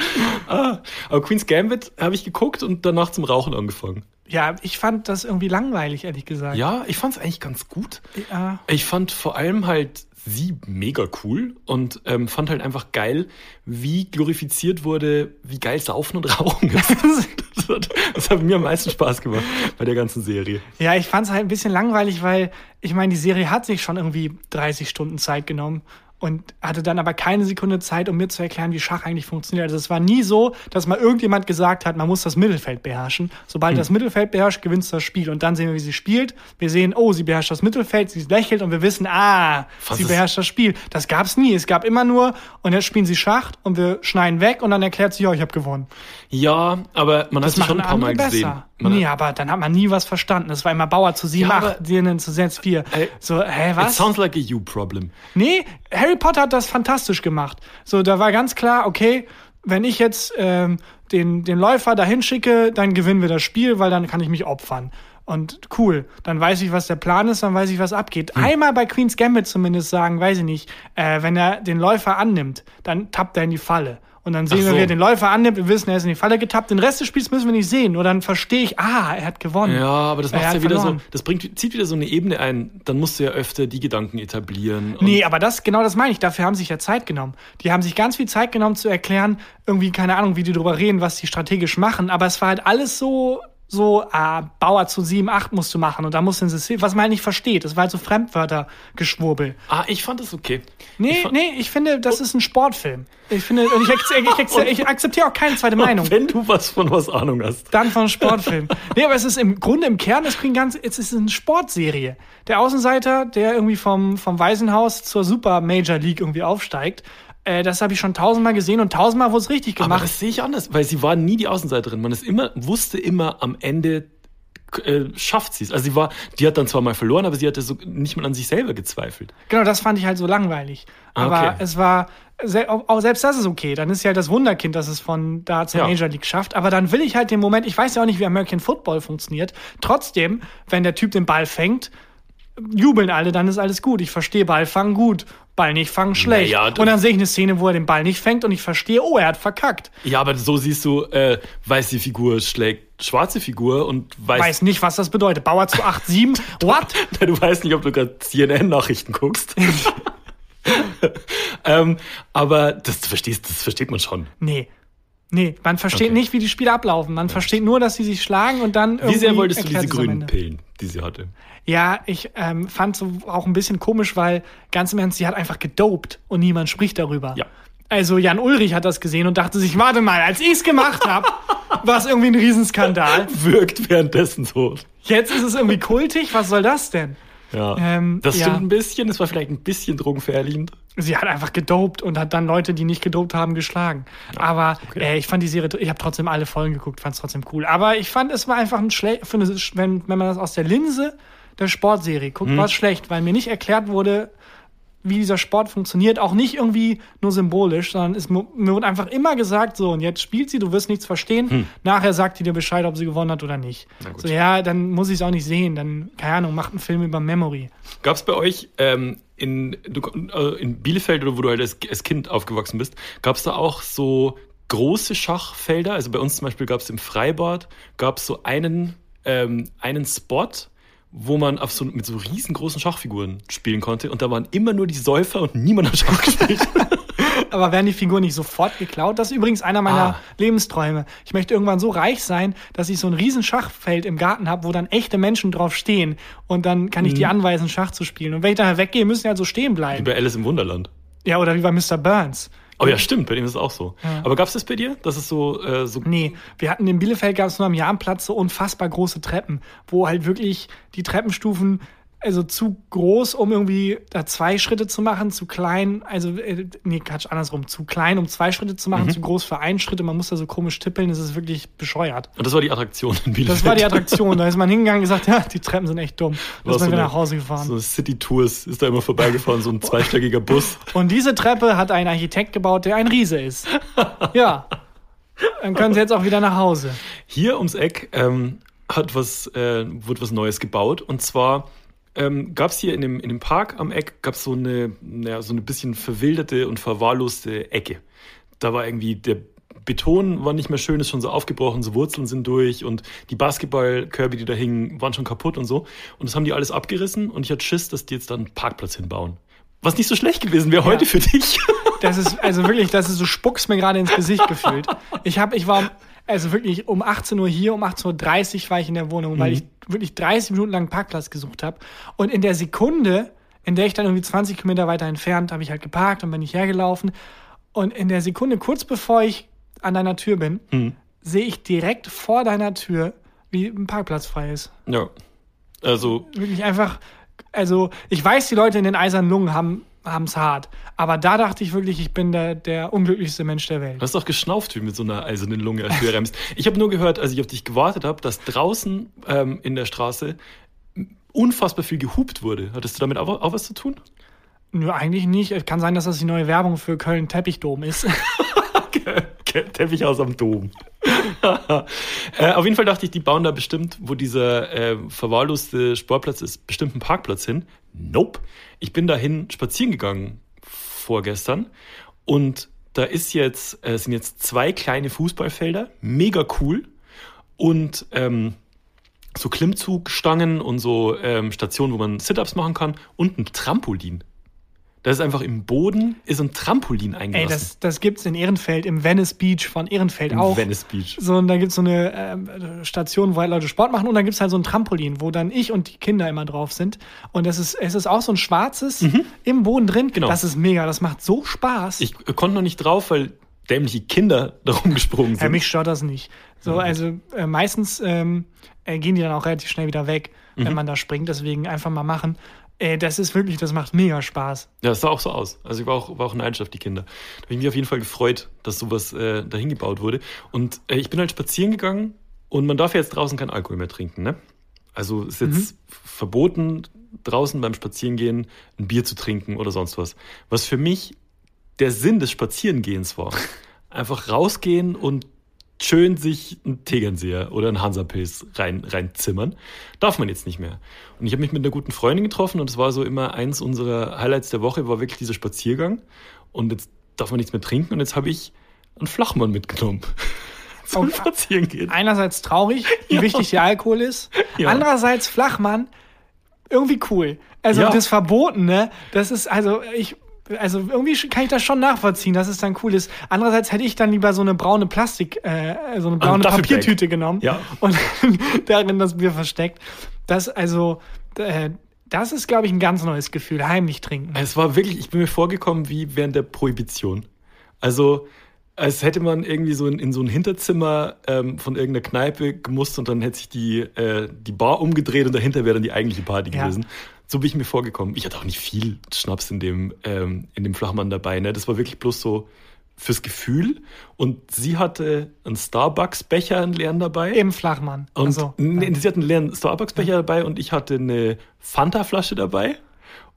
Ah, aber Queen's Gambit habe ich geguckt und danach zum Rauchen angefangen. Ja, ich fand das irgendwie langweilig, ehrlich gesagt. Ja, ich fand es eigentlich ganz gut. Ja. Ich fand vor allem halt sie mega cool und ähm, fand halt einfach geil, wie glorifiziert wurde, wie geil Saufen und Rauchen ist. das, hat, das hat mir am meisten Spaß gemacht bei der ganzen Serie. Ja, ich fand es halt ein bisschen langweilig, weil ich meine, die Serie hat sich schon irgendwie 30 Stunden Zeit genommen und hatte dann aber keine Sekunde Zeit, um mir zu erklären, wie Schach eigentlich funktioniert. Also es war nie so, dass mal irgendjemand gesagt hat, man muss das Mittelfeld beherrschen. Sobald Hm. das Mittelfeld beherrscht, gewinnt das Spiel. Und dann sehen wir, wie sie spielt. Wir sehen, oh, sie beherrscht das Mittelfeld, sie lächelt und wir wissen, ah, Was sie beherrscht das Spiel. Das gab's nie. Es gab immer nur, und jetzt spielen sie Schach und wir schneiden weg und dann erklärt sie, ja, ich habe gewonnen. Ja, aber man hat Das sie schon ein paar Mal gesehen. besser. Man Nee, aber dann hat man nie was verstanden. Das war immer Bauer zu 7, Ja, 8, aber- 7 zu 6, 4. Ey, So, hä, It was? sounds like a you problem. Nee, Harry Potter hat das fantastisch gemacht. So, da war ganz klar, okay, wenn ich jetzt ähm, den, den Läufer dahin schicke, dann gewinnen wir das Spiel, weil dann kann ich mich opfern. Und cool, dann weiß ich, was der Plan ist, dann weiß ich, was abgeht. Einmal bei Queen's Gambit zumindest sagen, weiß ich nicht, äh, wenn er den Läufer annimmt, dann tappt er in die Falle. Und dann sehen wir, so. wie er den Läufer annimmt, wir wissen, er ist in die Falle getappt. Den Rest des Spiels müssen wir nicht sehen. Nur dann verstehe ich, ah, er hat gewonnen. Ja, aber das macht ja wieder verloren. so, das bringt, zieht wieder so eine Ebene ein. Dann musst du ja öfter die Gedanken etablieren. Nee, aber das, genau das meine ich. Dafür haben sie sich ja Zeit genommen. Die haben sich ganz viel Zeit genommen zu erklären, irgendwie, keine Ahnung, wie die drüber reden, was die strategisch machen. Aber es war halt alles so, so, ah, Bauer zu 7, 8 musst du machen. Und da musst du ein System, was man halt nicht versteht. Das war halt so Fremdwörtergeschwurbel. Ah, ich fand das okay. Nee, ich fand, nee, ich finde, das ist ein Sportfilm. Ich finde, und ich, ich, ich, ich akzeptiere auch keine zweite Meinung. Wenn du was von was Ahnung hast. Dann von Sportfilm. nee, aber es ist im Grunde im Kern, es klingt ganz, es ist eine Sportserie. Der Außenseiter, der irgendwie vom, vom Waisenhaus zur Super Major League irgendwie aufsteigt, äh, das habe ich schon tausendmal gesehen und tausendmal wurde es richtig Aber gemacht. das sehe ich anders, weil sie war nie die Außenseiterin. Man ist immer, wusste immer am Ende, äh, schafft sie es. Also sie war, die hat dann zwar mal verloren, aber sie hatte so nicht mal an sich selber gezweifelt. Genau, das fand ich halt so langweilig. Ah, Aber okay. es war, auch selbst das ist okay. Dann ist ja halt das Wunderkind, dass es von da zur Ja. Major League schafft. Aber dann will ich halt den Moment, ich weiß ja auch nicht, wie American Football funktioniert. Trotzdem, wenn der Typ den Ball fängt, jubeln alle, dann ist alles gut. Ich verstehe Ball fangen gut, Ball nicht fangen schlecht. Naja, und dann sehe ich eine Szene, wo er den Ball nicht fängt und ich verstehe, oh, er hat verkackt. Ja, aber so siehst du, äh, weiße Figur schlägt schwarze Figur und weiß, Weiß nicht, was das bedeutet. Bauer zu 8-7, what? du weißt nicht, ob du gerade CNN-Nachrichten guckst. ähm, aber das verstehst, das versteht man schon. Nee. Nee, man versteht Okay. nicht, wie die Spiele ablaufen. Man versteht nur, dass sie sich schlagen und dann Wie sehr wolltest du diese grünen. Pillen, die sie hatte? Ja, ich ähm, fand so auch ein bisschen komisch, weil ganz im Ernst, sie hat einfach gedopt und niemand spricht darüber. Ja. Also Jan Ulrich hat das gesehen und dachte sich, warte mal, als ich's gemacht habe, war es irgendwie ein Riesenskandal. Wirkt währenddessen so. Jetzt ist es irgendwie kultig, was soll das denn? Ja. Ähm, das ja. stimmt ein bisschen, das war vielleicht ein bisschen drogenverherrlichend. Sie hat einfach gedopt und hat dann Leute, die nicht gedopt haben, geschlagen. Aber okay. äh, ich fand die Serie, ich habe trotzdem alle Folgen geguckt, fand es trotzdem cool. Aber ich fand, es war einfach ein schlecht, wenn, wenn man das aus der Linse der Sportserie guckt, Mhm. war es schlecht, weil mir nicht erklärt wurde, wie dieser Sport funktioniert, auch nicht irgendwie nur symbolisch, sondern es, mir wurde einfach immer gesagt, so, und jetzt spielt sie, du wirst nichts verstehen, nachher sagt die dir Bescheid, ob sie gewonnen hat oder nicht. Hm. So, ja, dann muss ich es auch nicht sehen, dann, keine Ahnung, macht einen Film über Memory. Gab es bei euch ähm, in, äh, in Bielefeld oder wo du halt als, als Kind aufgewachsen bist, gab es da auch so große Schachfelder? Also bei uns zum Beispiel gab es im Freibad, gab es so einen, ähm, einen Spot, wo man auf so, mit so riesengroßen Schachfiguren spielen konnte und da waren immer nur die Säufer und niemand hat Schach gespielt. Aber werden die Figuren nicht sofort geklaut? Das ist übrigens einer meiner Ah. Lebensträume. Ich möchte irgendwann so reich sein, dass ich so ein riesen Schachfeld im Garten habe, wo dann echte Menschen drauf stehen. Und dann kann Mhm. ich die anweisen, Schach zu spielen. Und wenn ich daher weggehe, müssen die halt so stehen Wie bleiben. bei Alice im Wunderland. Ja, oder wie bei Mr. Burns. Oh ja, stimmt, bei dem ist es auch so. Aber gab es das bei dir? Das ist so, äh, so Nee, wir hatten in Bielefeld gab es nur am Jahnplatz so unfassbar große Treppen, wo halt wirklich die Treppenstufen also zu groß, um irgendwie da zwei Schritte zu machen, zu klein, also äh, nee, Quatsch, andersrum, zu klein, um zwei Schritte zu Mhm. machen, zu groß für einen Schritt und man muss da so komisch tippeln, das ist wirklich bescheuert. Und das war die Attraktion in Bielefeld. Das war die Attraktion, da ist man hingegangen und gesagt, ja, die Treppen sind echt dumm. Da ist man so wieder eine- nach Hause gefahren. So City Tours ist da immer vorbeigefahren, so ein zweistöckiger Bus. Und diese Treppe hat ein Architekt gebaut, der ein Riese ist. Ja. Dann können sie jetzt auch wieder nach Hause. Hier ums Eck ähm, hat was, äh, wurde was Neues gebaut. Und zwar ähm, gab es hier in dem, in dem Park am Eck gab's so eine, naja, so eine bisschen verwilderte und verwahrloste Ecke. Da war irgendwie der Beton war nicht mehr schön, ist schon so aufgebrochen, so Wurzeln sind durch und die Basketballkörbe, die da hingen, waren schon kaputt und so. Und das haben die alles abgerissen und ich hatte Schiss, dass die jetzt da einen Parkplatz hinbauen. Was nicht so schlecht gewesen wäre heute für dich. Das ist, also wirklich, das ist, du spuckst mir gerade ins Gesicht gefühlt. Ich habe, ich war, also wirklich um 18 Uhr hier, um 18.30 Uhr war ich in der Wohnung, weil ich wirklich 30 Minuten lang einen Parkplatz gesucht habe. Und in der Sekunde, in der ich dann irgendwie 20 Kilometer weiter entfernt, habe ich halt geparkt und bin ich hergelaufen. Und in der Sekunde, kurz bevor ich an deiner Tür bin, sehe ich direkt vor deiner Tür, wie ein Parkplatz frei ist. ja. Also, Wirklich einfach, also ich weiß, die Leute in den eisernen Lungen haben es hart. Aber da dachte ich wirklich, ich bin der, der unglücklichste Mensch der Welt. Du hast doch geschnauft wie mit so einer eisernen Lunge, als du hier remmst. Ich habe nur gehört, als ich auf dich gewartet habe, dass draußen ähm, in der Straße unfassbar viel gehupt wurde. Hattest du damit auch, auch was zu tun? Nö, eigentlich nicht. Es kann sein, dass das die neue Werbung für Köln Teppichdom ist. Teppichhaus am Dom. äh, auf jeden Fall dachte ich, die bauen da bestimmt, wo dieser äh, verwahrloste Sportplatz ist, bestimmt einen Parkplatz hin. Nope. Ich bin dahin spazieren gegangen vorgestern und da ist jetzt, äh, sind jetzt zwei kleine Fußballfelder, mega cool. Und ähm, so Klimmzugstangen und so ähm, Stationen, wo man Sit-Ups machen kann und ein Trampolin. Das ist einfach im Boden, ist ein Trampolin Ey, eingelassen. das, das gibt's in Ehrenfeld, im Venice Beach von Ehrenfeld Im auch. Venice Beach. So, und da gibt's so eine ähm, Station, wo halt Leute Sport machen und dann gibt's halt so ein Trampolin, wo dann ich und die Kinder immer drauf sind. Und das ist, es ist auch so ein schwarzes im Boden drin. Genau. Das ist mega, das macht so Spaß. Ich äh, konnte noch nicht drauf, weil dämliche Kinder darum gesprungen Ja, sind. mich stört das nicht. So, also äh, meistens ähm, äh, gehen die dann auch relativ schnell wieder weg, Mhm. wenn man da springt. Deswegen einfach mal machen. Äh, das ist wirklich, das macht mega Spaß. Ja, das sah auch so aus. Also ich war auch, war auch neidisch auf die Kinder. Da habe ich mich auf jeden Fall gefreut, dass sowas äh, dahin gebaut wurde. Und äh, ich bin halt spazieren gegangen und man darf ja jetzt draußen keinen Alkohol mehr trinken, ne? Also ist jetzt verboten, draußen beim Spazierengehen ein Bier zu trinken oder sonst was. Was für mich der Sinn des Spazierengehens war. Einfach rausgehen und schön sich einen Tegernseher oder einen Hansapilz rein, reinzimmern. Darf man jetzt nicht mehr. Und ich habe mich mit einer guten Freundin getroffen und es war so immer eins unserer Highlights der Woche, war wirklich dieser Spaziergang. Und jetzt darf man nichts mehr trinken und jetzt habe ich einen Flachmann mitgenommen. Zum Oh, Spazierengehen. Einerseits traurig, wie Ja. wichtig der Alkohol ist. Ja. Andererseits Flachmann, irgendwie cool. Also Ja. das Verbotene, das ist, also ich, also irgendwie kann ich das schon nachvollziehen, dass es dann cool ist. Andererseits hätte ich dann lieber so eine braune Plastik, äh, so eine braune Duffelbag. Papiertüte genommen Ja. und darin das Bier versteckt. Das, also, äh, das ist, glaube ich, ein ganz neues Gefühl, heimlich trinken. Es war wirklich, ich bin mir vorgekommen wie während der Prohibition. Also, als hätte man irgendwie so in, in so ein Hinterzimmer ähm, von irgendeiner Kneipe gemusst und dann hätte sich die, äh, die Bar umgedreht und dahinter wäre dann die eigentliche Party Ja. gewesen. So bin ich mir vorgekommen. Ich hatte auch nicht viel Schnaps in dem, ähm, in dem Flachmann dabei. Ne? Das war wirklich bloß so fürs Gefühl. Und sie hatte einen Starbucks-Becher, einen leeren dabei. Im Flachmann. Und Also, nee, sie hat einen leeren Starbucks-Becher dabei und ich hatte eine Fanta-Flasche dabei.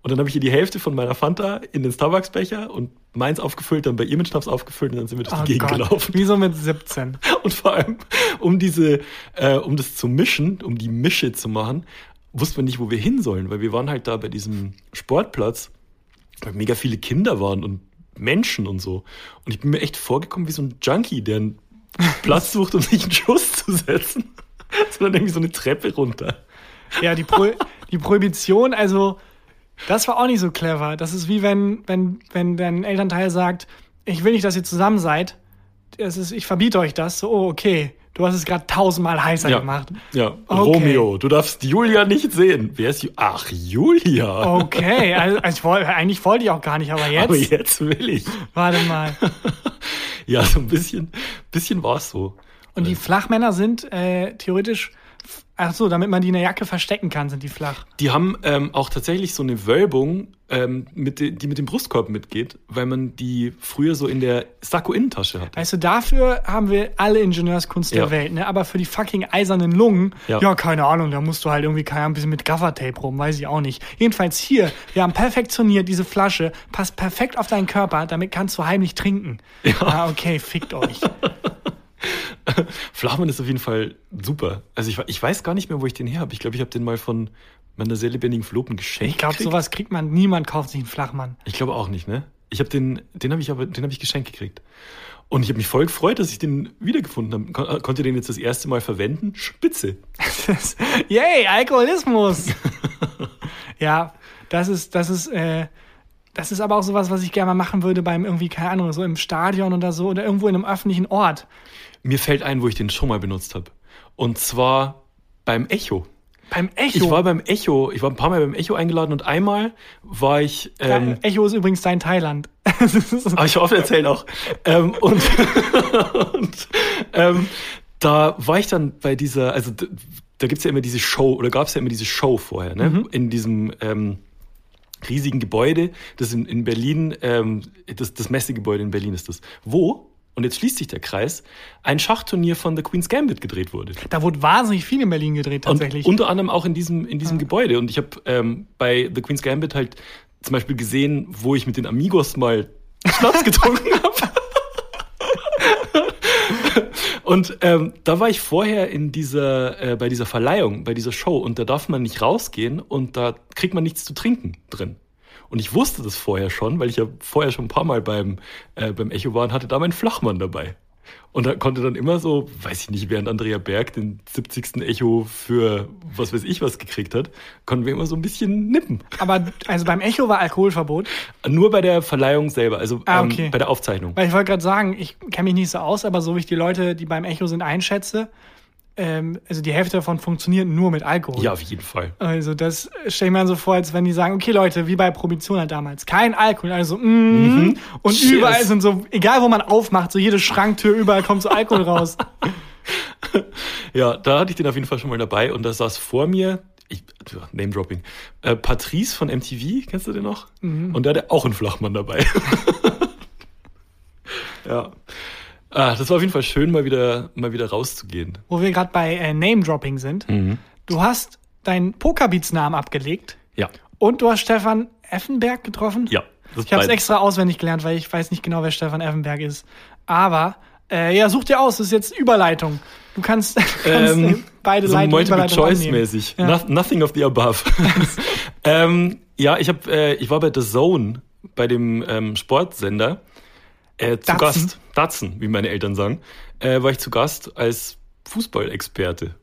Und dann habe ich ihr die Hälfte von meiner Fanta in den Starbucks-Becher und meins aufgefüllt, dann bei ihr mit Schnaps aufgefüllt und dann sind wir durch oh die Gegend Gott, gelaufen. Wie so mit 17. Und vor allem, um diese, äh, um das zu mischen, um die Mische zu machen, wussten wir nicht, wo wir hin sollen, weil wir waren halt da bei diesem Sportplatz, weil mega viele Kinder waren und Menschen und so. Und ich bin mir echt vorgekommen wie so ein Junkie, der einen Platz sucht, um sich einen Schuss zu setzen. Sondern irgendwie so eine Treppe runter. Ja, die, Pro die Prohibition, also das war auch nicht so clever. Das ist wie wenn, wenn, wenn dein Elternteil sagt, ich will nicht, dass ihr zusammen seid. Das ist, ich verbiete euch das. So, oh, okay. Du hast es gerade tausendmal heißer Ja. gemacht. Ja, Okay. Romeo, du darfst Julia nicht sehen. Wer ist Ju Ach, Julia. Okay, also, also ich woll, eigentlich wollte ich auch gar nicht, aber jetzt, Aber jetzt will ich. warte mal. Ja, so ein bisschen, bisschen war es so. Und die Flachmänner sind äh, theoretisch, ach so, damit man die in der Jacke verstecken kann, sind die flach. Die haben ähm, auch tatsächlich so eine Wölbung, ähm, mit de, die mit dem Brustkorb mitgeht, weil man die früher so in der Sakko-Innentasche hatte. Weißt du, dafür haben wir alle Ingenieurskunst Ja. der Welt, ne? Aber für die fucking eisernen Lungen, ja. Ja. keine Ahnung, da musst du halt irgendwie Ahnung, ein bisschen mit Gaffertape rum, weiß ich auch nicht. Jedenfalls hier, wir haben perfektioniert, diese Flasche passt perfekt auf deinen Körper, damit kannst du heimlich trinken. Ja, ah, okay, fickt euch. Flachmann ist auf jeden Fall super. Also ich, ich weiß gar nicht mehr, wo ich den her habe. Ich glaube, ich habe den mal von meiner sehr lebendigen Verlobten geschenkt. Ich glaube, sowas kriegt man, niemand kauft sich einen Flachmann. Ich glaube auch nicht, ne? Ich habe den, den habe ich aber, den habe ich geschenkt gekriegt. Und ich habe mich voll gefreut, dass ich den wiedergefunden habe. Kon konnte den jetzt das erste Mal verwenden. Spitze. Yay, Alkoholismus! ja, das ist, das ist, äh, das ist aber auch sowas, was ich gerne mal machen würde beim irgendwie, keine Ahnung, so im Stadion oder so oder irgendwo in einem öffentlichen Ort. Mir fällt ein, wo ich den schon mal benutzt habe. Und zwar beim Echo. Beim Echo. Ich war beim Echo, ich war ein paar Mal beim Echo eingeladen und einmal war ich. Ähm, Echo ist übrigens dein Thailand. Aber ich hoffe, erzählen auch. ähm, und und ähm, da war ich dann bei dieser, also da gibt's ja immer diese Show, oder gab's ja immer diese Show vorher, ne? In diesem ähm, riesigen Gebäude, das in, in Berlin, ähm, das, das Messegebäude in Berlin ist das, wo, und jetzt schließt sich der Kreis, ein Schachturnier von The Queen's Gambit gedreht wurde. Da wurde wahnsinnig viel in Berlin gedreht, tatsächlich. Und unter anderem auch in diesem, in diesem Gebäude. Und ich habe ähm, bei The Queen's Gambit halt zum Beispiel gesehen, wo ich mit den Amigos mal Schnaps getrunken habe. Und ähm, da war ich vorher in dieser, äh, bei dieser Verleihung, bei dieser Show und da darf man nicht rausgehen und da kriegt man nichts zu trinken drin. Und ich wusste das vorher schon, weil ich ja vorher schon ein paar Mal beim, äh, beim Echo war und hatte da meinen Flachmann dabei. Und da konnte dann immer so, weiß ich nicht, während Andrea Berg den 70. Echo für was weiß ich was gekriegt hat, konnten wir immer so ein bisschen nippen. Aber also beim Echo war Alkoholverbot. Nur bei der Verleihung selber, also Ah, ähm, okay. bei der Aufzeichnung. Weil ich wollte gerade sagen, ich kenne mich nicht so aus, aber so wie ich die Leute, die beim Echo sind, einschätze, ähm, also die Hälfte davon funktioniert nur mit Alkohol. Ja, auf jeden Fall. Also das stelle ich mir so vor, als wenn die sagen, okay Leute, wie bei Prohibition halt damals, kein Alkohol, also mm, und Cheers. überall sind so, egal wo man aufmacht, so jede Schranktür, überall kommt so Alkohol raus. Ja, da hatte ich den auf jeden Fall schon mal dabei und da saß vor mir, ich, ja, Name Dropping, äh, Patrice von MTV, kennst du den noch? Und der hatte auch einen Flachmann dabei. ja. Ah, das war auf jeden Fall schön, mal wieder, mal wieder rauszugehen. Wo wir gerade bei äh, Name-Dropping sind. Du hast deinen Pokerbeats-Namen abgelegt Ja. und du hast Stefan Effenberg getroffen. Ja. Ich habe es extra auswendig gelernt, weil ich weiß nicht genau, wer Stefan Effenberg ist. Aber äh, ja, such dir aus, das ist jetzt Überleitung. Du kannst, kannst Ähm, äh, beide so Leitungen Multiple Überleitung Choice annehmen. mäßig. Ja. No, nothing of the above. ähm, ja, ich habe, äh, ich war bei The Zone, bei dem ähm, Sportsender, äh, zu Datsen? Gast. Datsen, wie meine Eltern sagen, äh, war ich zu Gast als Fußballexperte.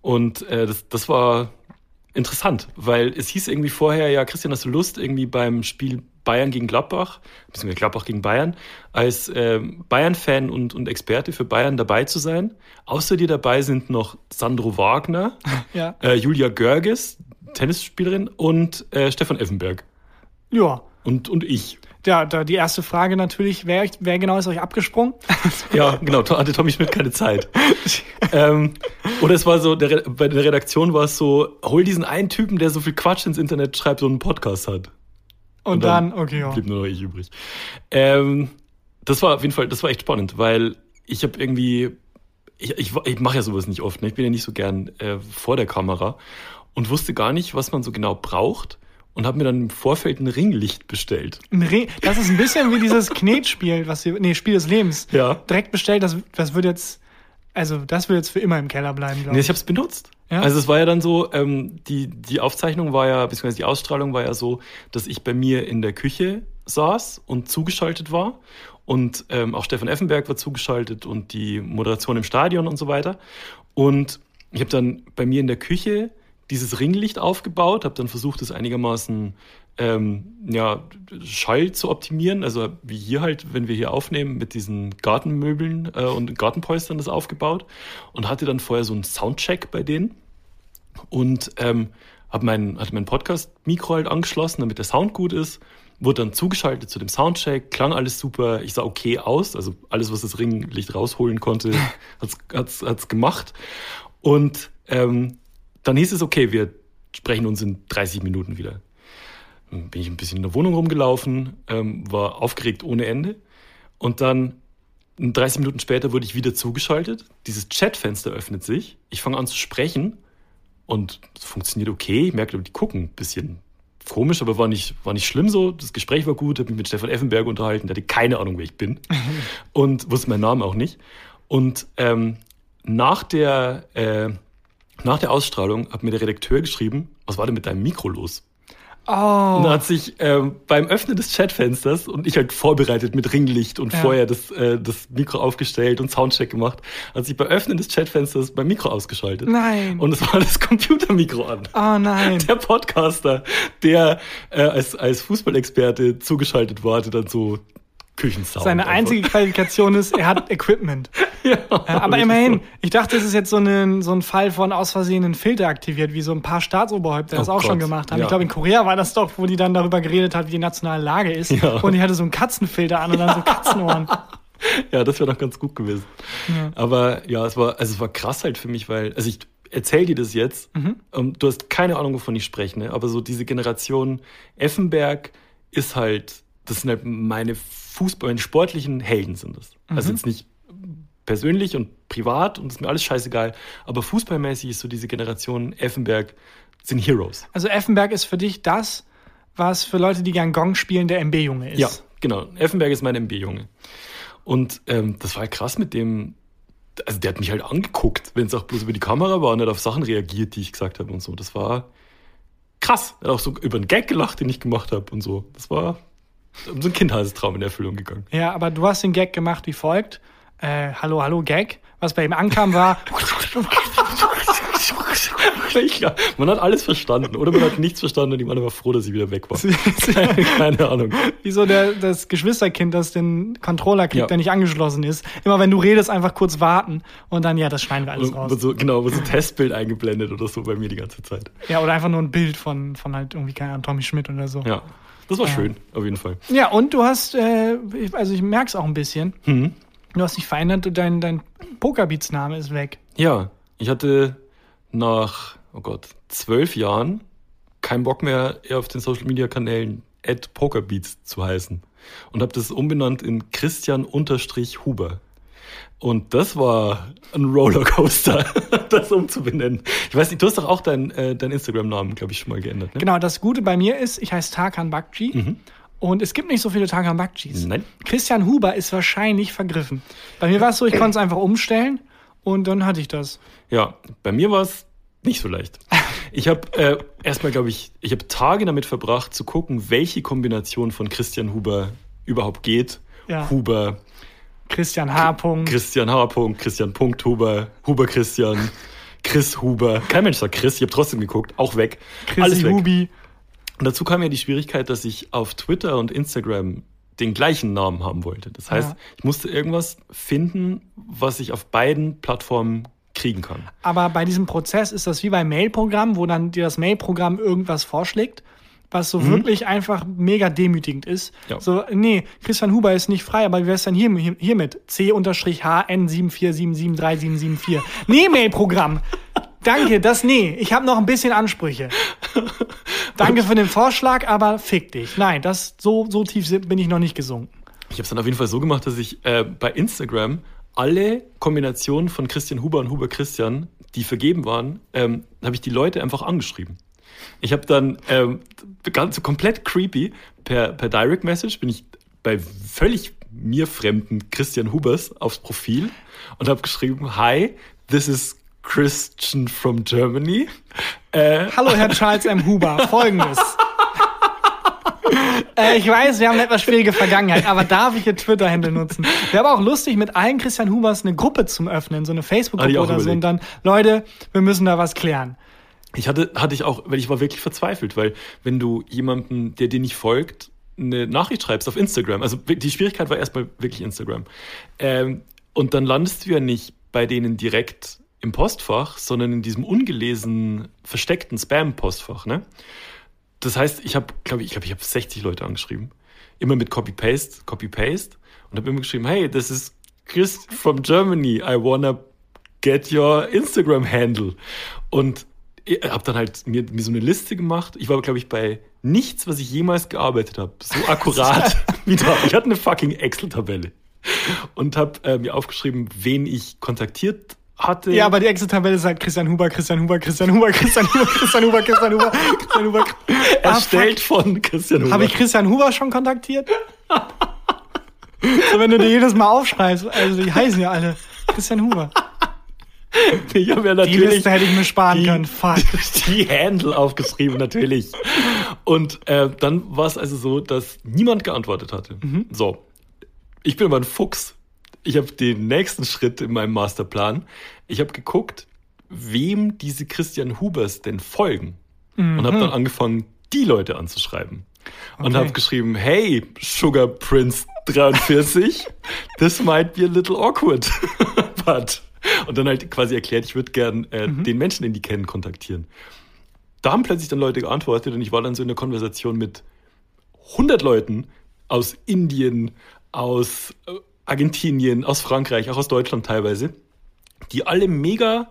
Und äh, das, das war interessant, weil es hieß irgendwie vorher, ja, Christian, hast du Lust, irgendwie beim Spiel Bayern gegen Gladbach, beziehungsweise Gladbach gegen Bayern, als ähm, Bayern-Fan und, und Experte für Bayern dabei zu sein. Außer dir dabei sind noch Sandro Wagner, Ja. äh, Julia Görges, Tennisspielerin, und äh, Stefan Effenberg. ja. Und, und ich. Ja, da die erste Frage natürlich, wer, wer genau ist euch abgesprungen? Ja, genau, hatte Tommy Schmidt keine Zeit. ähm, oder es war so, der, bei der Redaktion war es so, hol diesen einen Typen, der so viel Quatsch ins Internet schreibt, so einen Podcast hat. Und, Und dann, dann okay, ja. blieb nur noch ich übrig. Ähm, das war auf jeden Fall, das war echt spannend, weil ich habe irgendwie, ich, ich, ich mache ja sowas nicht oft, ne? ich bin ja nicht so gern äh, vor der Kamera und wusste gar nicht, was man so genau braucht und habe mir dann im Vorfeld ein Ringlicht bestellt. Ein Re- Das ist ein bisschen wie dieses Knetspiel, was wir, nee, Spiel des Lebens. Ja. Direkt bestellt, das, das wird jetzt, also das wird jetzt für immer im Keller bleiben, glaube Nee, ich. ich habe es benutzt. Ja? Also es war ja dann so, ähm, die, die Aufzeichnung war ja, beziehungsweise die Ausstrahlung war ja so, dass ich bei mir in der Küche saß und zugeschaltet war. Und ähm, auch Stefan Effenberg war zugeschaltet und die Moderation im Stadion und so weiter. Und ich habe dann bei mir in der Küche dieses Ringlicht aufgebaut, habe dann versucht, es einigermaßen ähm, ja, Schall zu optimieren. Also wie hier halt, wenn wir hier aufnehmen, mit diesen Gartenmöbeln äh, und Gartenpolstern das aufgebaut und hatte dann vorher so einen Soundcheck bei denen und ähm, hab mein, hatte mein Podcast-Mikro halt angeschlossen, damit der Sound gut ist. Wurde dann zugeschaltet zu dem Soundcheck, klang alles super, ich sah okay aus, also alles, was das Ringlicht rausholen konnte, hat's, hat's, hat's gemacht. Und ähm, dann hieß es, okay, wir sprechen uns in 30 Minuten wieder. Dann bin ich ein bisschen in der Wohnung rumgelaufen, ähm, war aufgeregt ohne Ende. Und dann 30 Minuten später wurde ich wieder zugeschaltet. Dieses Chatfenster öffnet sich. Ich fange an zu sprechen und es funktioniert okay. Ich merke, die gucken ein bisschen komisch, aber war nicht, war nicht schlimm so. Das Gespräch war gut, habe mich mit Stefan Effenberg unterhalten, der hatte keine Ahnung, wer ich bin und wusste meinen Namen auch nicht. Und ähm, nach, der, äh, nach der Ausstrahlung hat mir der Redakteur geschrieben, was war denn mit deinem Mikro los? Oh, Und dann hat sich ähm, beim Öffnen des Chatfensters und ich halt vorbereitet mit Ringlicht und Ja. vorher das, äh, das Mikro aufgestellt und Soundcheck gemacht, hat sich beim Öffnen des Chatfensters mein Mikro ausgeschaltet. Nein. Und es war das Computermikro an. oh nein. Der Podcaster, der äh, als, als Fußballexperte zugeschaltet war, hatte dann so Küchensound. Seine einzige Qualifikation ist, er hat Equipment. ja, aber richtig immerhin, ich dachte, es ist jetzt so ein, so ein Fall von aus Versehen einen Filter aktiviert, wie so ein paar Staatsoberhäupter das Oh auch schon Gott, gemacht haben. ja. Ich glaube, in Korea war das doch, wo die dann darüber geredet hat, wie die nationale Lage ist. Ja. Und die hatte so einen Katzenfilter an und dann so Katzenohren. Ja, das wäre noch ganz gut gewesen. Aber ja, es war, also es war krass halt für mich, weil, also ich erzähl dir das jetzt, ähm, du hast keine Ahnung, wovon ich spreche, ne? aber so diese Generation Effenberg ist halt, das sind halt meine Fußball, meine sportlichen Helden sind das. Also jetzt nicht persönlich und privat und ist mir alles scheißegal, aber fußballmäßig ist so diese Generation Effenberg sind Heroes. Also Effenberg ist für dich das, was für Leute, die gern Gong spielen, der MB-Junge ist. Ja, genau. Effenberg ist mein MB-Junge. Und ähm, das war halt krass mit dem, also der hat mich halt angeguckt, wenn es auch bloß über die Kamera war und hat auf Sachen reagiert, die ich gesagt habe und so. Das war krass. Er hat auch so über einen Gag gelacht, den ich gemacht habe und so. Das war so ein Kindheitstraum in Erfüllung gegangen. Ja, aber du hast den Gag gemacht wie folgt. Äh, hallo, hallo, Gag. Was bei ihm ankam, war. Man hat alles verstanden oder man hat nichts verstanden und die Mann war froh, dass ich wieder weg war. keine, keine Ahnung. wie so der, das Geschwisterkind, das den Controller kriegt, Ja. der nicht angeschlossen ist. Immer wenn du redest, einfach kurz warten und dann, ja, das schneiden wir alles raus. so, genau, wo so ein Testbild eingeblendet oder so bei mir die ganze Zeit. Ja, oder einfach nur ein Bild von, von halt irgendwie, keine Ahnung, Tommy Schmidt oder so. Ja, das war schön, auf jeden Fall. Ja, und du hast, äh, also ich merke es auch ein bisschen, Mhm. du hast dich verändert, dein, dein Pokerbeats-Name ist weg. Ja, ich hatte nach, oh Gott, zwölf Jahren keinen Bock mehr, eher auf den Social Media Kanälen at Pokerbeats zu heißen. Und habe das umbenannt in Christian unterstrich Huber. Und das war ein Rollercoaster, das umzubenennen. Ich weiß nicht, du hast doch auch deinen äh, dein Instagram-Namen, glaube ich, schon mal geändert. Ne? Genau, das Gute bei mir ist, ich heiße Tarkan Bakci und es gibt nicht so viele Tarkan Bakcis. Nein. Christian Huber ist wahrscheinlich vergriffen. Bei mir war es so, ich konnte es einfach umstellen und dann hatte ich das. Ja, bei mir war es nicht so leicht. Ich habe äh, erstmal, glaube ich, ich habe Tage damit verbracht, zu gucken, welche Kombination von Christian Huber überhaupt geht. Ja. Huber, Christian H. Christian H. Christian Punkt Huber, Huber Christian, Chris Huber. Kein Mensch sagt Chris, ich habe trotzdem geguckt, auch weg. Alles Chrissy weg. Hubi. Und dazu kam ja die Schwierigkeit, dass ich auf Twitter und Instagram den gleichen Namen haben wollte. Das heißt, Ja. ich musste irgendwas finden, was ich auf beiden Plattformen kriegen kann. Aber bei diesem Prozess ist das wie beim Mailprogramm, wo dann dir das Mailprogramm irgendwas vorschlägt, was so wirklich einfach mega demütigend ist. Mhm. Ja. So, nee, Christian Huber ist nicht frei, aber wie wär's denn hier, hier, hiermit? C-HN747773774. Nee, Mailprogramm. Danke, das nee. Ich habe noch ein bisschen Ansprüche. Danke für den Vorschlag, aber fick dich. Nein, das so, so tief bin ich noch nicht gesunken. Ich habe es dann auf jeden Fall so gemacht, dass ich äh, bei Instagram alle Kombinationen von Christian Huber und Huber Christian, die vergeben waren, ähm, habe ich die Leute einfach angeschrieben. Ich habe dann ähm, ganz so komplett creepy per, per Direct Message bin ich bei völlig mir fremden Christian Hubers aufs Profil und habe geschrieben, Hi, this is Christian from Germany. Äh, Hallo, Herr Charles M. Huber. Folgendes. äh, ich weiß, wir haben eine etwas schwierige Vergangenheit, aber darf ich Ihr Twitter-Handle nutzen? Wäre aber auch lustig, mit allen Christian Hubers eine Gruppe zum Öffnen, so eine Facebook-Gruppe oder so. Und dann, Leute, wir müssen da was klären. Ich hatte, hatte ich auch, weil ich war wirklich verzweifelt, weil wenn du jemanden, der dir nicht folgt, eine Nachricht schreibst auf Instagram, also die Schwierigkeit war erstmal wirklich Instagram, ähm, und dann landest du ja nicht bei denen direkt im Postfach, sondern in diesem ungelesen, versteckten Spam-Postfach, ne? Das heißt, ich habe, glaube ich, glaube, ich habe 60 Leute angeschrieben, immer mit Copy-Paste, Copy-Paste, und habe immer geschrieben, hey, this is Chris from Germany, I wanna get your Instagram Handle. Und habe dann halt mir, mir so eine Liste gemacht. Ich war, glaube ich, bei nichts, was ich jemals gearbeitet habe, so akkurat wie da. Ich hatte eine fucking Excel-Tabelle und habe äh, mir aufgeschrieben, wen ich kontaktiert hatte. Ja, aber die Excel-Tabelle ist halt Christian Huber, Christian Huber, Christian Huber, Christian Huber, Christian Huber, Christian Huber, Christian Huber. Ah, erstellt von Christian Huber. Habe ich Christian Huber schon kontaktiert? so, wenn du dir jedes Mal aufschreibst, also die heißen ja alle Christian Huber. Ich habe ja Die natürlich Liste hätte ich mir sparen die- können. Fuck. die Handle aufgeschrieben, natürlich. Und äh, dann war es also so, dass niemand geantwortet hatte. So, ich bin aber ein Fuchs. Ich habe den nächsten Schritt in meinem Masterplan. Ich habe geguckt, wem diese Christian Hubers denn folgen. Und habe dann angefangen, die Leute anzuschreiben. Und Okay. habe geschrieben, hey, Sugar Prince 43, this might be a little awkward. But. Und dann halt quasi erklärt, ich würde gern äh, den Menschen, den die kennen, kontaktieren. Da haben plötzlich dann Leute geantwortet und ich war dann so in der Konversation mit 100 Leuten aus Indien, aus äh, Argentinien, aus Frankreich, auch aus Deutschland teilweise, die alle mega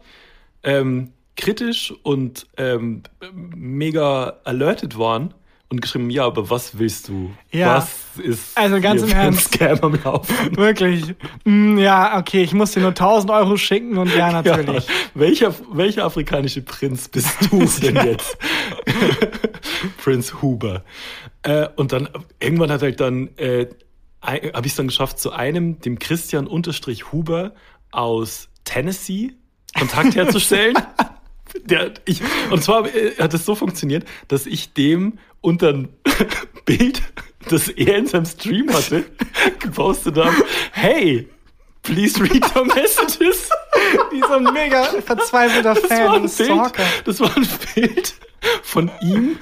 ähm, kritisch und ähm, mega alerted waren und geschrieben, ja, aber was willst du? Ja. Was ist Also ganz im Ernst. Scam am Laufen? Wirklich. Mm, ja, okay, ich muss dir nur 1000 Euro schicken und ja, natürlich. Ja. Welcher, welcher afrikanische Prinz bist du denn jetzt? Prinz Huber. Äh, und dann irgendwann hat halt dann äh, habe ich es dann geschafft, zu einem, dem Christian Unterstrich Huber aus Tennessee, Kontakt herzustellen. Der, ich, und zwar äh, hat es so funktioniert, dass ich dem unter ein Bild, das er in seinem Stream hatte, gepostet habe, hey, please read your messages. Ein mega verzweifelter Das war, Fan, ein Stalker. Bild, das war ein Bild von ihm,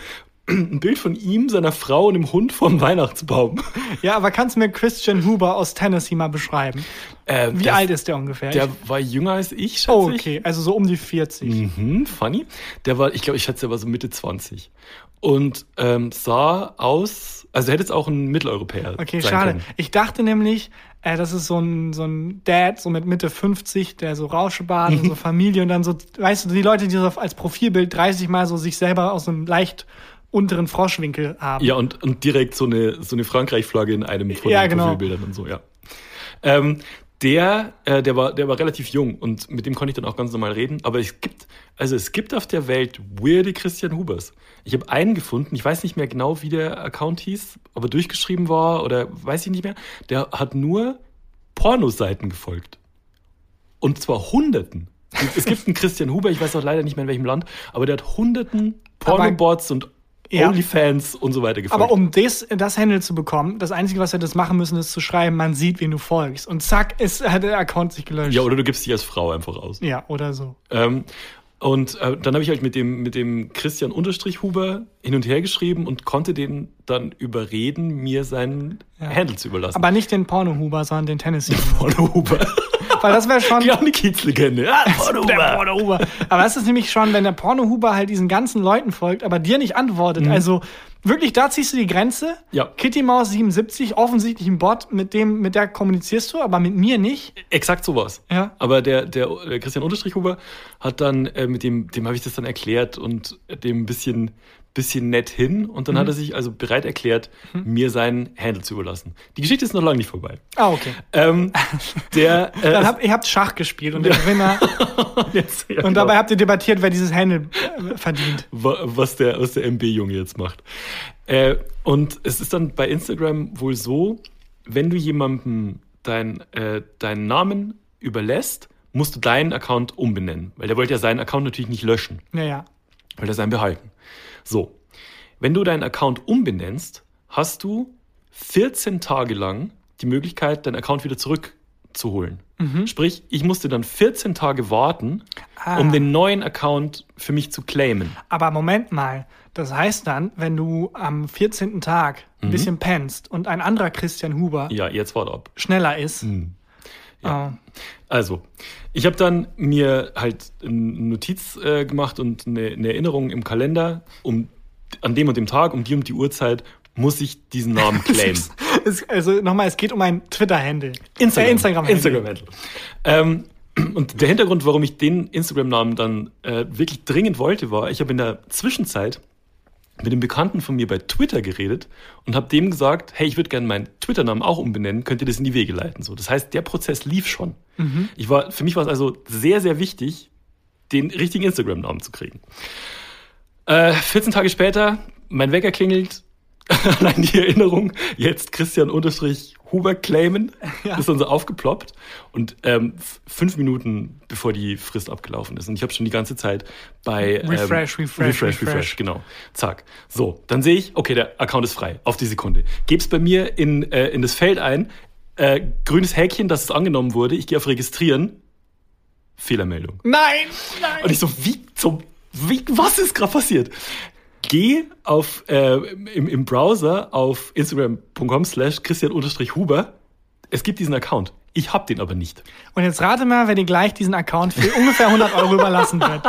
ein Bild von ihm, seiner Frau und dem Hund vorm Weihnachtsbaum. Ja, aber kannst du mir Christian Huber aus Tennessee mal beschreiben? Äh, Wie der, alt ist der ungefähr? Der Ich- war jünger als ich, schätze oh, ich. okay, also so um die 40. Mhm, funny. Der war, ich glaube, ich schätze, der war so Mitte 20. Und ähm, sah aus, also er hätte jetzt auch ein Mitteleuropäer Okay, sein schade. können. Ich dachte nämlich, äh, das ist so ein, so ein Dad, so mit Mitte 50, der so Rauschebart und so Familie und dann so, weißt du, die Leute, die so als Profilbild 30 Mal so sich selber aus einem leicht unteren Froschwinkel haben. Ja, und, und direkt so eine, so eine Frankreich-Flagge in einem von Ja, den genau. Profilbildern und so, ja. Ähm, der, äh, der, war, der war relativ jung und mit dem konnte ich dann auch ganz normal reden. Aber es gibt, also es gibt auf der Welt weirde Christian Hubers. Ich habe einen gefunden, ich weiß nicht mehr genau, wie der Account hieß, aber durchgeschrieben war oder weiß ich nicht mehr. Der hat nur Pornoseiten gefolgt. Und zwar Hunderten. Es gibt einen Christian Huber, ich weiß auch leider nicht mehr in welchem Land, aber der hat Hunderten Pornobots und Ja. Onlyfans und so weiter gefolgt. Aber um das, das Handle zu bekommen, das Einzige, was wir das machen müssen, ist zu schreiben, man sieht, wen du folgst. Und zack, ist, hat der Account sich gelöscht. Ja, oder du gibst dich als Frau einfach aus. Ja, oder so. Ähm, und äh, dann habe ich halt mit dem, mit dem Christian Unterstrich Huber hin und her geschrieben und konnte den dann überreden, mir seinen Handle zu überlassen. Aber nicht den Porno-Huber, sondern den Tennessee. Porno Huber. Weil das wäre schon. Ja, eine Kiezlegende. Ah, Porno Der Huber. Porno-Huber. Aber das ist nämlich schon, wenn der Porno-Huber halt diesen ganzen Leuten folgt, aber dir nicht antwortet. Also wirklich, da ziehst du die Grenze. Mhm. Ja. Kitty Maus 77, offensichtlich ein Bot, mit dem, mit der kommunizierst du, aber mit mir nicht. Exakt sowas. Ja. Aber der, der, der Christian Unterstrich Huber hat dann äh, mit dem, dem habe ich das dann erklärt und dem ein bisschen, bisschen nett hin. Und Mhm. dann hat er sich also bereit erklärt, mir seinen Handle zu überlassen. Die Geschichte ist noch lange nicht vorbei. Ah, okay. Ähm, der, äh, Dann habt, ihr habt Schach gespielt und der Gewinner. jetzt, ja, Und genau. dabei habt ihr debattiert, wer dieses Handle äh, verdient. wa- was der, was der MB-Junge jetzt macht. Äh, und es ist dann bei Instagram wohl so, wenn du jemandem dein, äh, deinen Namen überlässt, musst du deinen Account umbenennen. Weil der wollte ja seinen Account natürlich nicht löschen, Naja. weil er seinen behalten. So, wenn du deinen Account umbenennst, hast du 14 Tage lang die Möglichkeit, deinen Account wieder zurückzuholen. Sprich, ich musste dann 14 Tage warten, Ah. um den neuen Account für mich zu claimen. Aber Moment mal. Das heißt dann, wenn du am 14. Tag ein bisschen pennst und ein anderer Christian Huber Ja, jetzt ab. schneller ist. Oh. Also, ich habe dann mir halt eine Notiz äh, gemacht und eine, eine Erinnerung im Kalender, um an dem und dem Tag, um die und die Uhrzeit, muss ich diesen Namen claimen. Es, also nochmal, es geht um ein Twitter-Handle. Instagram. Äh, Instagram-Handle. Instagram-Handle. Ähm, und der Hintergrund, warum ich den Instagram-Namen dann äh, wirklich dringend wollte, war, ich habe in der Zwischenzeit mit einem Bekannten von mir bei Twitter geredet und habe dem gesagt, hey, ich würde gerne meinen Twitter-Namen auch umbenennen, könnt ihr das in die Wege leiten? So, das heißt, der Prozess lief schon. Ich war, für mich war es also sehr, sehr wichtig, den richtigen Instagram-Namen zu kriegen. Äh, 14 Tage später, mein Wecker klingelt, allein die Erinnerung, jetzt Christian Unterstrich Huber claimen, ist dann so aufgeploppt und ähm, fünf Minuten bevor die Frist abgelaufen ist. Und ich habe schon die ganze Zeit bei ähm, Refresh, refresh, refresh, refresh, refresh. genau. Zack. So, dann sehe ich, okay, der Account ist frei, auf die Sekunde. Geb's bei mir in, äh, in das Feld ein, äh, grünes Häkchen, dass es angenommen wurde, ich gehe auf Registrieren, Fehlermeldung. Nein, nein. Und ich so, wie zum, wie, was ist gerade passiert? Geh auf, äh, im, im Browser auf instagram.com slash christian-huber. Es gibt diesen Account. Ich hab den aber nicht. Und jetzt rate mal, wer dir gleich diesen Account für ungefähr 100 Euro überlassen wird.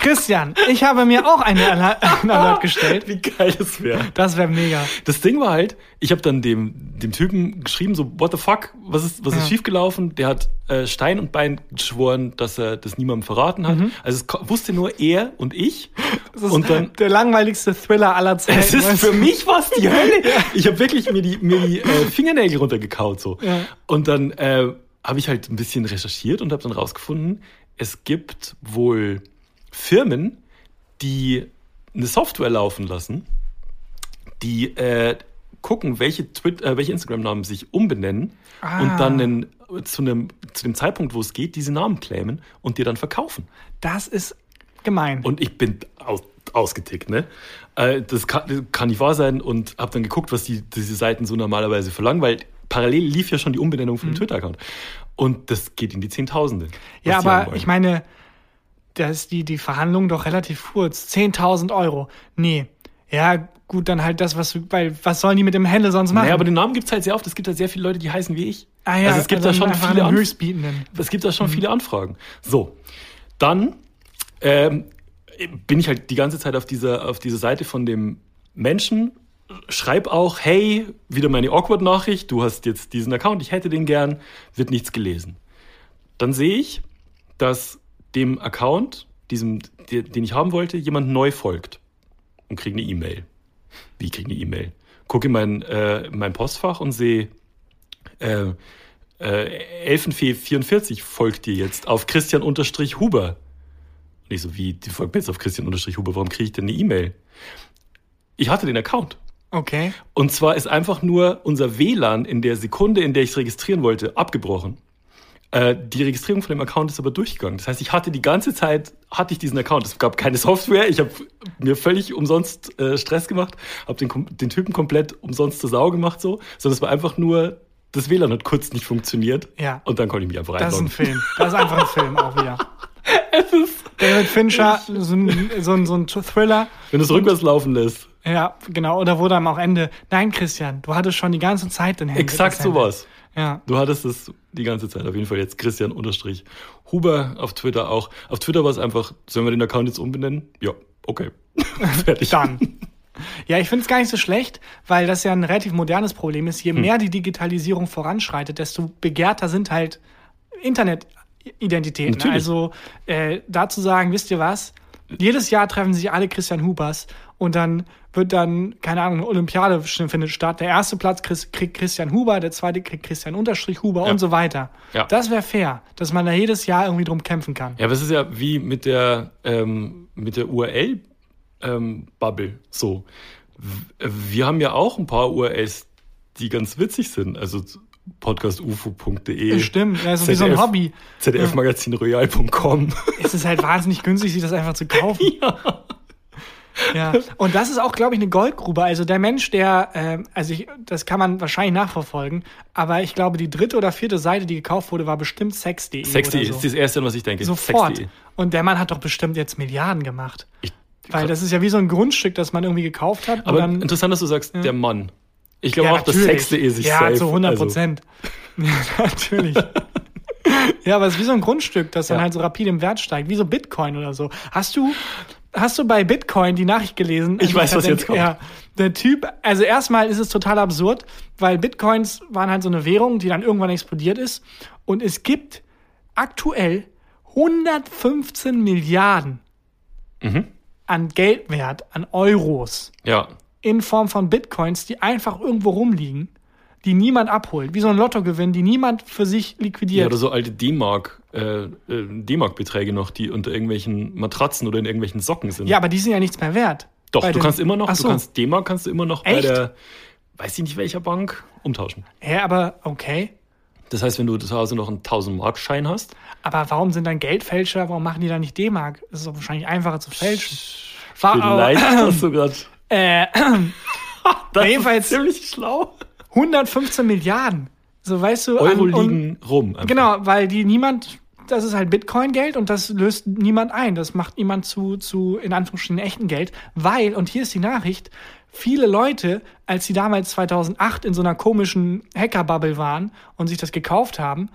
Christian, ich habe mir auch eine Aler- einen Alert gestellt. Wie geil das wäre. Das wäre mega. Das Ding war halt, ich habe dann dem, dem Typen geschrieben, so, what the fuck, was ist, was ist Ja. schiefgelaufen? Der hat äh, Stein und Bein geschworen, dass er das niemandem verraten hat. Also es wusste nur er und ich. Das ist und dann, der langweiligste Thriller aller Zeiten. Es ist für mich was die Hölle. Ich habe wirklich mir die, mir die äh, Fingernägel runtergekaut so. Ja. Und dann äh, habe ich halt ein bisschen recherchiert und habe dann rausgefunden, es gibt wohl Firmen, die eine Software laufen lassen, die äh, gucken, welche, äh, welche Instagram-Namen sich umbenennen Ah. und dann einen, zu, einem, zu dem Zeitpunkt, wo es geht, diese Namen claimen und dir dann verkaufen. Das ist gemein. Und ich bin aus, ausgetickt, ne? Äh, das, kann, das kann nicht wahr sein und habe dann geguckt, was die, diese Seiten so normalerweise verlangen, weil parallel lief ja schon die Umbenennung Mhm. von dem Twitter-Account. Und das geht in die Zehntausende. Ja, aber ich meine, da ist die, die Verhandlung doch relativ kurz. 10.000 Euro. Nee. Ja, gut, dann halt das, was, weil, was sollen die mit dem Handle sonst machen? Naja, aber den Namen gibt es halt sehr oft. Es gibt halt sehr viele Leute, die heißen wie ich. ah, ja, also es gibt da dann schon viele Höchstbietenden. Es gibt da schon Mhm. viele Anfragen. So, dann ähm, bin ich halt die ganze Zeit auf dieser, auf dieser Seite von dem Menschen, schreib auch, hey, wieder meine Awkward-Nachricht, du hast jetzt diesen Account, ich hätte den gern, wird nichts gelesen. Dann sehe ich, dass dem Account, diesem, den ich haben wollte, jemand neu folgt und kriege eine E-Mail. Wie kriege eine E-Mail? Gucke in mein, äh, in mein Postfach und sehe, äh, äh, Elfenfee44 folgt dir jetzt auf Christian-Huber. Und ich so, wie, die folgt mir jetzt auf Christian-Huber, warum kriege ich denn eine E-Mail? Ich hatte den Account. Okay. Und zwar ist einfach nur unser WLAN in der Sekunde, in der ich es registrieren wollte, abgebrochen. Äh, die Registrierung von dem Account ist aber durchgegangen. Das heißt, ich hatte die ganze Zeit, hatte ich diesen Account. Es gab keine Software. Ich habe mir völlig umsonst äh, Stress gemacht, habe den, den Typen komplett umsonst zur Sau gemacht, so. Sondern es war einfach nur, das WLAN hat kurz nicht funktioniert. Ja. Und dann konnte ich mich einfach Das ist ein. Film. Das ist einfach ein Film auch wieder. David Fincher, so ein, so ein, so ein Thriller. Wenn du es rückwärts laufen lässt. Ja, genau. Oder wo dann am Ende, nein, Christian, du hattest schon die ganze Zeit den Handy. Exakt sowas. Ja. Du hattest es die ganze Zeit. Auf jeden Fall jetzt Christian Unterstrich Huber auf Twitter auch. Auf Twitter war es einfach, sollen wir den Account jetzt umbenennen? Ja, okay. Fertig. Dann. Ja, ich finde es gar nicht so schlecht, weil das ja ein relativ modernes Problem ist. Hm. Je mehr die Digitalisierung voranschreitet, desto begehrter sind halt Internetidentitäten. Also äh, dazu sagen, wisst ihr was? Jedes Jahr treffen sich alle Christian Hubers und dann wird dann, keine Ahnung, eine Olympiade findet statt. Der erste Platz kriegt Christian Huber, der zweite kriegt Christian Unterstrich Huber Ja. und so weiter. Ja. Das wäre fair, dass man da jedes Jahr irgendwie drum kämpfen kann. Ja, aber es ist ja wie mit der, ähm, mit der URL-Bubble so. W- Wir haben ja auch ein paar URLs, die ganz witzig sind. Also podcastufo.de. Stimmt, also wie so ein Hobby. ZDF-Magazinroyal.com. Es ist halt wahnsinnig günstig, sich das einfach zu kaufen. Ja. Und das ist auch, glaube ich, eine Goldgrube. Also der Mensch, der, ähm, also ich, das kann man wahrscheinlich nachverfolgen, aber ich glaube, die dritte oder vierte Seite, die gekauft wurde, war bestimmt sex.de. Sex.de oder ist so. das erste, was ich denke. Sofort. Sex.de. Und der Mann hat doch bestimmt jetzt Milliarden gemacht. Ich, Weil das ist ja wie so ein Grundstück, das man irgendwie gekauft hat. aber interessant, dass du sagst, der Mann. Ich glaube ja, auch, dass natürlich. Sex.de sich Ja, safe, zu 100 also- Prozent. ja, natürlich. ja, aber es ist wie so ein Grundstück, das dann Ja. halt so rapide im Wert steigt, wie so Bitcoin oder so. Hast du, hast du bei Bitcoin die Nachricht gelesen? Ich weiß, was jetzt kommt. Ja, der Typ, also erstmal ist es total absurd, weil Bitcoins waren halt so eine Währung, die dann irgendwann explodiert ist. Und es gibt aktuell 115 Milliarden Mhm. an Geldwert, an Euros Ja, in Form von Bitcoins, die einfach irgendwo rumliegen, die niemand abholt. Wie so ein Lottogewinn, die niemand für sich Ja, liquidiert. oder so alte D-Mark, äh, äh, D-Mark-Beträge noch, die unter irgendwelchen Matratzen oder in irgendwelchen Socken sind. Ja, aber die sind ja nichts mehr wert. Doch, Bei du kannst immer noch, Ach du so. kannst D-Mark kannst du immer noch bei Echt? der, weiß ich nicht welcher Bank, umtauschen. Hä, aber okay. Das heißt, wenn du zu Hause noch einen 1000-Mark-Schein hast, Aber warum sind dann Geldfälscher, warum machen die dann nicht D-Mark? Das ist doch wahrscheinlich einfacher zu fälschen. War, vielleicht hast du gerade. Äh, Das jedenfalls- ziemlich schlau. 115 Milliarden. So, weißt du, Euro an- liegen rum. einfach. Genau, weil die niemand, das ist halt Bitcoin-Geld und das löst niemand ein. Das macht niemand zu, zu, in Anführungsstrichen, echten Geld. Weil, und hier ist die Nachricht, viele Leute, als sie damals 2008 in so einer komischen Hacker-Bubble waren und sich das gekauft haben,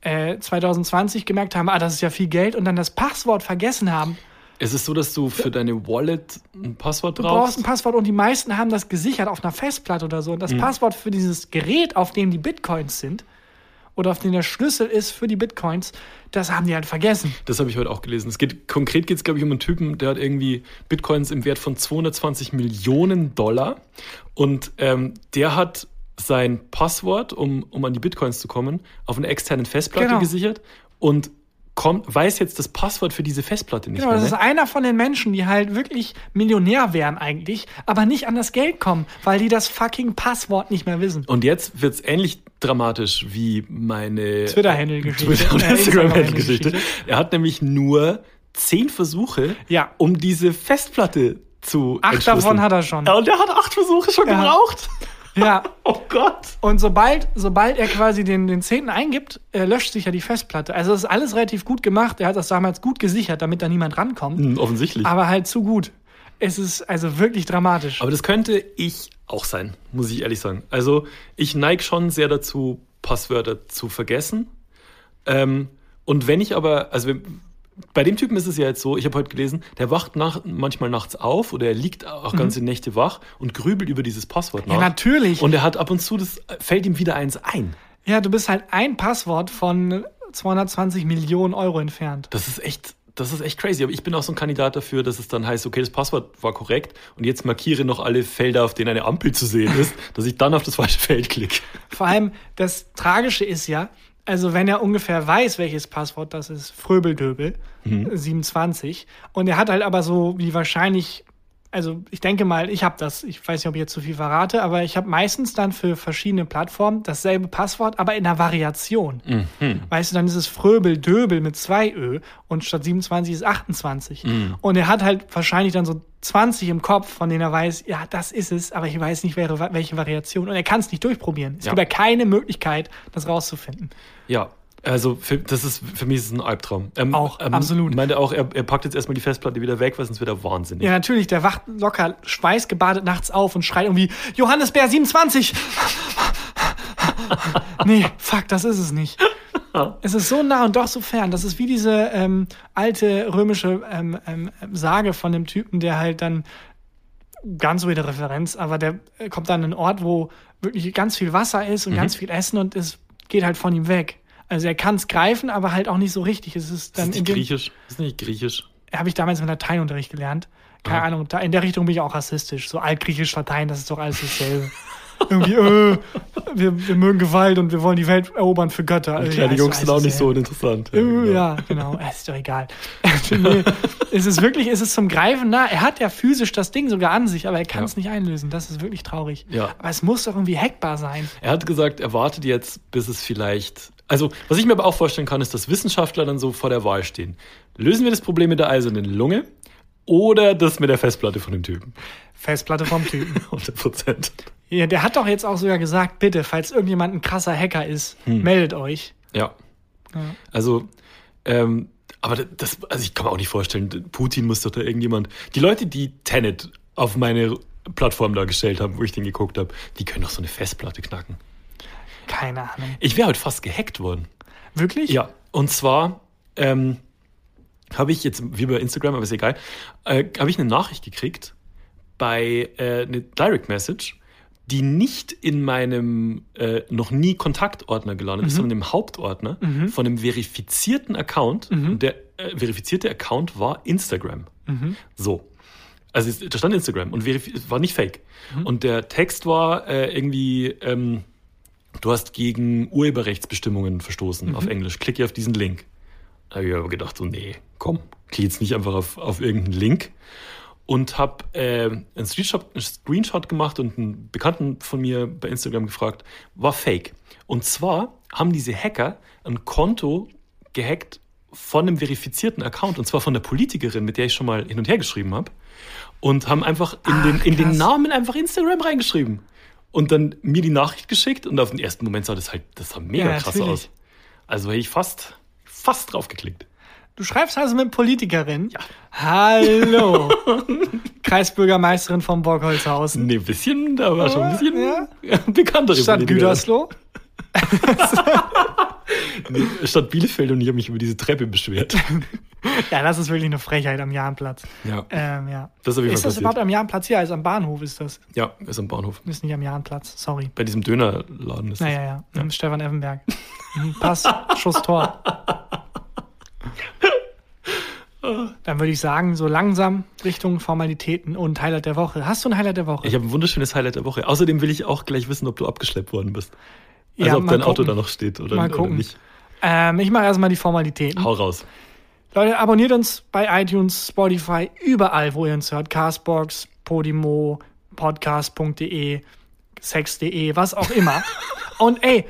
äh, 2020 gemerkt haben, ah, das ist ja viel Geld und dann das Passwort vergessen haben. Es ist so, dass du für deine Wallet ein Passwort Du brauchst brauchst. ein Passwort und die meisten haben das gesichert auf einer Festplatte oder so. Und das Mhm. Passwort für dieses Gerät, auf dem die Bitcoins sind, oder auf dem der Schlüssel ist für die Bitcoins, das haben die halt vergessen. Das habe ich heute auch gelesen. Es geht, konkret geht es, glaube ich, um einen Typen, der hat irgendwie Bitcoins im Wert von 220 Millionen Dollar. Und ähm, der hat sein Passwort, um, um an die Bitcoins zu kommen, auf einer externen Festplatte Genau. gesichert und kommt, weiß jetzt das Passwort für diese Festplatte nicht Genau, mehr. das ist Ne? einer von den Menschen, die halt wirklich Millionär wären eigentlich, aber nicht an das Geld kommen, weil die das fucking Passwort nicht mehr wissen. Und jetzt wird es ähnlich dramatisch wie meine Twitter-Handle-Geschichte. Twitter- und Äh, Instagram-Handle-Geschichte. Er hat nämlich nur zehn Versuche, Ja. um diese Festplatte zu Acht davon hat er schon. Ja, und der hat acht Versuche schon Ja. gebraucht. Ja. Oh Gott. Und sobald, sobald er quasi den, den Zehnten eingibt, äh, löscht sich ja die Festplatte. Also das ist alles relativ gut gemacht. Er hat das damals gut gesichert, damit da niemand rankommt. Hm, offensichtlich. Aber halt zu gut. Es ist also wirklich dramatisch. Aber das könnte ich auch sein, muss ich ehrlich sagen. Also ich neige schon sehr dazu, Passwörter zu vergessen. Ähm, und wenn ich aber, also bei dem Typen ist es ja jetzt so, ich habe heute gelesen, der wacht nach, manchmal nachts auf oder er liegt auch ganze Nächte wach und grübelt über dieses Passwort nach. Mhm. ja, natürlich. Und er hat ab und zu, das fällt ihm wieder eins ein. ja, du bist halt ein Passwort von 220 Millionen Euro entfernt. Das ist echt, das ist echt crazy. Aber ich bin auch so ein Kandidat dafür, dass es dann heißt, okay, das Passwort war korrekt und jetzt markiere noch alle Felder, auf denen eine Ampel zu sehen ist, dass ich dann auf das falsche Feld klicke. Vor allem, das Tragische ist ja, also wenn er ungefähr weiß, welches Passwort das ist, Fröbeldöbel, 27, und er hat halt aber so wie wahrscheinlich, also ich denke mal, ich habe das, ich weiß nicht, ob ich jetzt zu viel verrate, aber ich habe meistens dann für verschiedene Plattformen dasselbe Passwort, aber in einer Variation. Weißt du, dann ist es Fröbeldöbel mit zwei Ö und statt 27 ist 28. Und er hat halt wahrscheinlich dann so 20 im Kopf, von denen er weiß, ja, das ist es, aber ich weiß nicht, welche, Variation. Und er kann es nicht durchprobieren. Es Ja. gibt ja keine Möglichkeit, das rauszufinden. Ja, also für, das ist für mich ist es ein Albtraum. Ähm, Auch, absolut. Meinte auch, er, er packt jetzt erstmal die Festplatte wieder weg, weil sonst wird er wahnsinnig. Ja, natürlich, der wacht locker schweißgebadet nachts auf und schreit irgendwie, Johannes Bär 27! nee, fuck, das ist es nicht. Es ist so nah und doch so fern. Das ist wie diese ähm, alte römische ähm, ähm, Sage von dem Typen, der halt dann ganz so wieder Referenz, aber der äh, kommt dann an einen Ort, wo wirklich ganz viel Wasser ist und ganz viel Essen und es geht halt von ihm weg. Also er kann es greifen, aber halt auch nicht so richtig. Es ist ist dann in nicht griechisch? Ist nicht griechisch? habe ich damals im Lateinunterricht gelernt. Keine Ah. Ahnung, da, in der Richtung bin ich auch rassistisch. So altgriechisch, Latein, das ist doch alles dasselbe. Irgendwie, äh, wir, wir mögen Gewalt und wir wollen die Welt erobern für Götter. Äh, Kleine ist Jungs doch sind auch nicht so dasselbe. interessant. Äh, genau. Ja, genau. Äh, Ist doch egal. nee, es ist wirklich, es ist zum Greifen nah. Er hat ja physisch das Ding sogar an sich, aber er kann es Ja. nicht einlösen. Das ist wirklich traurig. Ja. Aber es muss doch irgendwie hackbar sein. Er hat gesagt, er wartet jetzt, bis es vielleicht. Also, was ich mir aber auch vorstellen kann, ist, dass Wissenschaftler dann so vor der Wahl stehen. Lösen wir das Problem mit der eisernen Lunge oder das mit der Festplatte von dem Typen? Festplatte vom Typen. 100 Prozent. Ja, der hat doch jetzt auch sogar gesagt, bitte, falls irgendjemand ein krasser Hacker ist, Hm. meldet euch. Ja. Also, ähm, aber das, also ich kann mir auch nicht vorstellen, Putin muss doch da irgendjemand. Die Leute, die Tenet auf meine Plattform da gestellt haben, wo ich den geguckt habe, die können doch so eine Festplatte knacken. Keine Ahnung. Ich wäre heute fast gehackt worden. Wirklich? Ja, und zwar ähm, habe ich jetzt, wie bei Instagram, aber ist egal, äh, habe ich eine Nachricht gekriegt bei äh, eine Direct Message, die nicht in meinem äh, noch nie Kontaktordner gelandet ist, sondern im Hauptordner von einem verifizierten Account. Und der äh, verifizierte Account war Instagram. So. Also es- da stand Instagram und war nicht fake. Und der Text war äh, irgendwie, ähm, du hast gegen Urheberrechtsbestimmungen verstoßen auf Englisch. Klicke auf diesen Link. Da habe ich aber gedacht, so, nee, komm, klick jetzt nicht einfach auf, auf irgendeinen Link. Und habe äh, einen, Screenshot, einen Screenshot gemacht und einen Bekannten von mir bei Instagram gefragt, war fake. Und zwar haben diese Hacker ein Konto gehackt von einem verifizierten Account, und zwar von der Politikerin, mit der ich schon mal hin und her geschrieben habe. Und haben einfach in, den, in den. Namen einfach Instagram reingeschrieben. Und dann mir die Nachricht geschickt und auf den ersten Moment sah das halt, das sah mega Ja, krass natürlich. aus. Also hätte ich fast, fast drauf geklickt. Du schreibst also mit Politikerin? Ja. Hallo. Kreisbürgermeisterin von Borgholzhausen. Nee, ein bisschen, da war schon ein bisschen Ja. bekanntere Stadt. Gütersloh. Nee, Stadt Bielefeld und ich habe mich über diese Treppe beschwert. Ja, das ist wirklich eine Frechheit am Jahnplatz. Ja, Ähm, ja. das ist Ist das überhaupt am Jahnplatz? Ja, ist am Bahnhof ist das. Ja, ist am Bahnhof. Ist nicht am Jahnplatz. Sorry. Bei diesem Dönerladen ist Naja, ja. ja. Stefan Effenberg. Mhm, Pass, Schuss, Tor. Dann würde ich sagen, so langsam Richtung Formalitäten und Highlight der Woche. Hast du ein Highlight der Woche? Ich habe ein wunderschönes Highlight der Woche. Außerdem will ich auch gleich wissen, ob du abgeschleppt worden bist. Also Ja, ob dein Auto gucken. da noch steht oder, Mal oder gucken. nicht. Ähm, ich mache erstmal die Formalitäten. Hau raus. Leute, abonniert uns bei iTunes, Spotify, überall, wo ihr uns hört. Castbox, Podimo, podcast.de, sex.de, was auch immer. Und ey,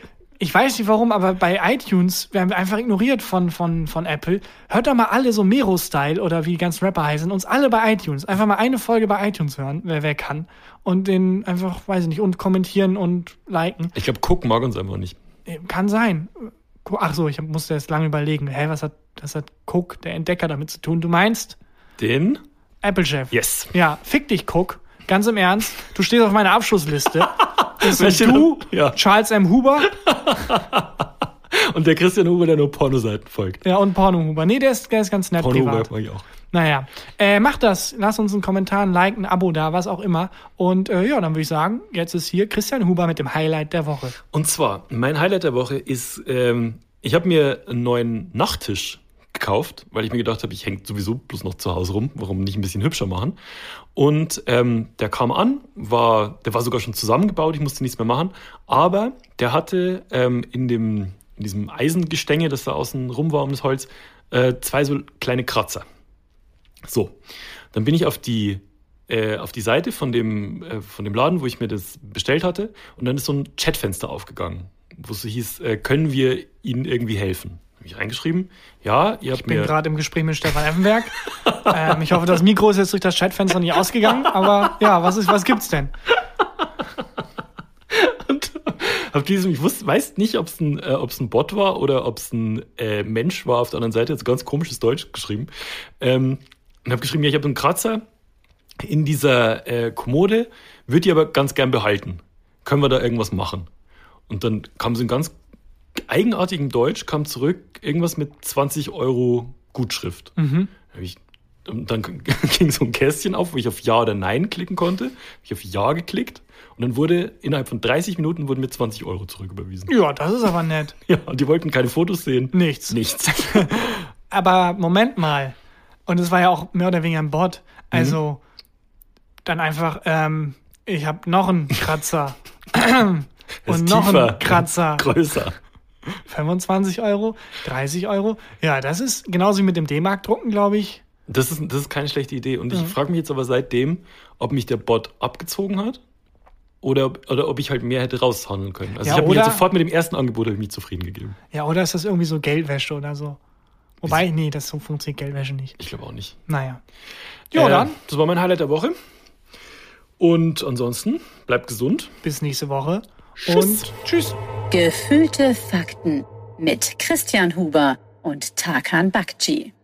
Ich weiß nicht warum, aber bei iTunes werden wir einfach ignoriert von, von, von Apple. Hört doch mal alle so Mero-Style oder wie die ganzen Rapper heißen, uns alle bei iTunes. Einfach mal eine Folge bei iTunes hören, wer, wer kann. Und den einfach, weiß ich nicht, und kommentieren und liken. Ich glaube, Cook mag uns einfach nicht. Äh, Kann sein. Ach so, ich musste jetzt lange überlegen. Hä, was hat, das hat Cook, der Entdecker, damit zu tun? Du meinst Den? Apple-Chef? Yes. Ja, fick dich, Cook. Ganz im Ernst. Du stehst auf meiner Abschlussliste. Das sind steht du? Ja. Charles M. Huber Und der Christian Huber, der nur Pornoseiten folgt. ja, und Porno Huber. Nee, der ist, der ist ganz nett Porno Huber privat. mag ich auch. Naja, äh, macht das. Lass uns einen Kommentar, ein Like, ein Abo da, was auch immer. Und äh, ja, dann würde ich sagen, jetzt ist hier Christian Huber mit dem Highlight der Woche. Und zwar, mein Highlight der Woche ist, ähm, ich habe mir einen neuen Nachttisch gekauft, weil ich mir gedacht habe, ich hänge sowieso bloß noch zu Hause rum, warum nicht ein bisschen hübscher machen. Und ähm, der kam an, war, der war sogar schon zusammengebaut, ich musste nichts mehr machen, aber der hatte ähm, in, dem, in diesem Eisengestänge, das da außen rum war um das Holz, äh, zwei so kleine Kratzer. So, dann bin ich auf die, äh, auf die Seite von dem, äh, von dem Laden, wo ich mir das bestellt hatte, und dann ist so ein Chatfenster aufgegangen, wo es hieß, äh, können wir Ihnen irgendwie helfen? Habe ich reingeschrieben, ja, ihr habt Ich bin gerade im Gespräch mit Stefan Effenberg. ähm, ich hoffe, das Mikro ist jetzt durch das Chatfenster nicht ausgegangen. Aber ja, was, ist, was gibt's denn? Und hab diesem, ich wusste, weiß nicht, ob es ein, äh, ein Bot war oder ob es ein äh, Mensch war auf der anderen Seite, so ganz komisches Deutsch geschrieben. Ähm, und habe geschrieben, ja, ich habe einen Kratzer in dieser äh, Kommode, würde die aber ganz gern behalten. Können wir da irgendwas machen? Und dann kam so ein ganz eigenartigen Deutsch, kam zurück, irgendwas mit 20 Euro Gutschrift. Mhm. Ich, dann ging so ein Kästchen auf, wo ich auf Ja oder Nein klicken konnte. Ich auf Ja geklickt und dann wurde innerhalb von 30 Minuten wurden mir 20 Euro zurücküberwiesen. Ja, das ist aber nett. Ja, und die wollten keine Fotos sehen. Nichts. Nichts. Aber Moment mal. Und es war ja auch mehr oder weniger ein Bot. Also Mhm. dann einfach, ähm, ich habe noch einen Kratzer. Und noch einen Kratzer. Größer. 25 Euro, 30 Euro. Ja, das ist genauso wie mit dem D-Mark-Drucken, glaube ich. Das ist, das ist keine schlechte Idee. Und ich Mhm. frage mich jetzt aber seitdem, ob mich der Bot abgezogen hat oder, oder ob ich halt mehr hätte raushandeln können. Also Ja, ich habe mich halt sofort mit dem ersten Angebot mich zufrieden gegeben. Ja, oder ist das irgendwie so Geldwäsche oder so? Wobei, nee, das so funktioniert Geldwäsche nicht. Ich glaube auch nicht. Naja. Ja, Äh, dann Das war mein Highlight der Woche. Und ansonsten, bleibt gesund. bis nächste Woche. Tschüss. Und tschüss. Gefühlte Fakten mit Christian Huber und Tarkan Bakci.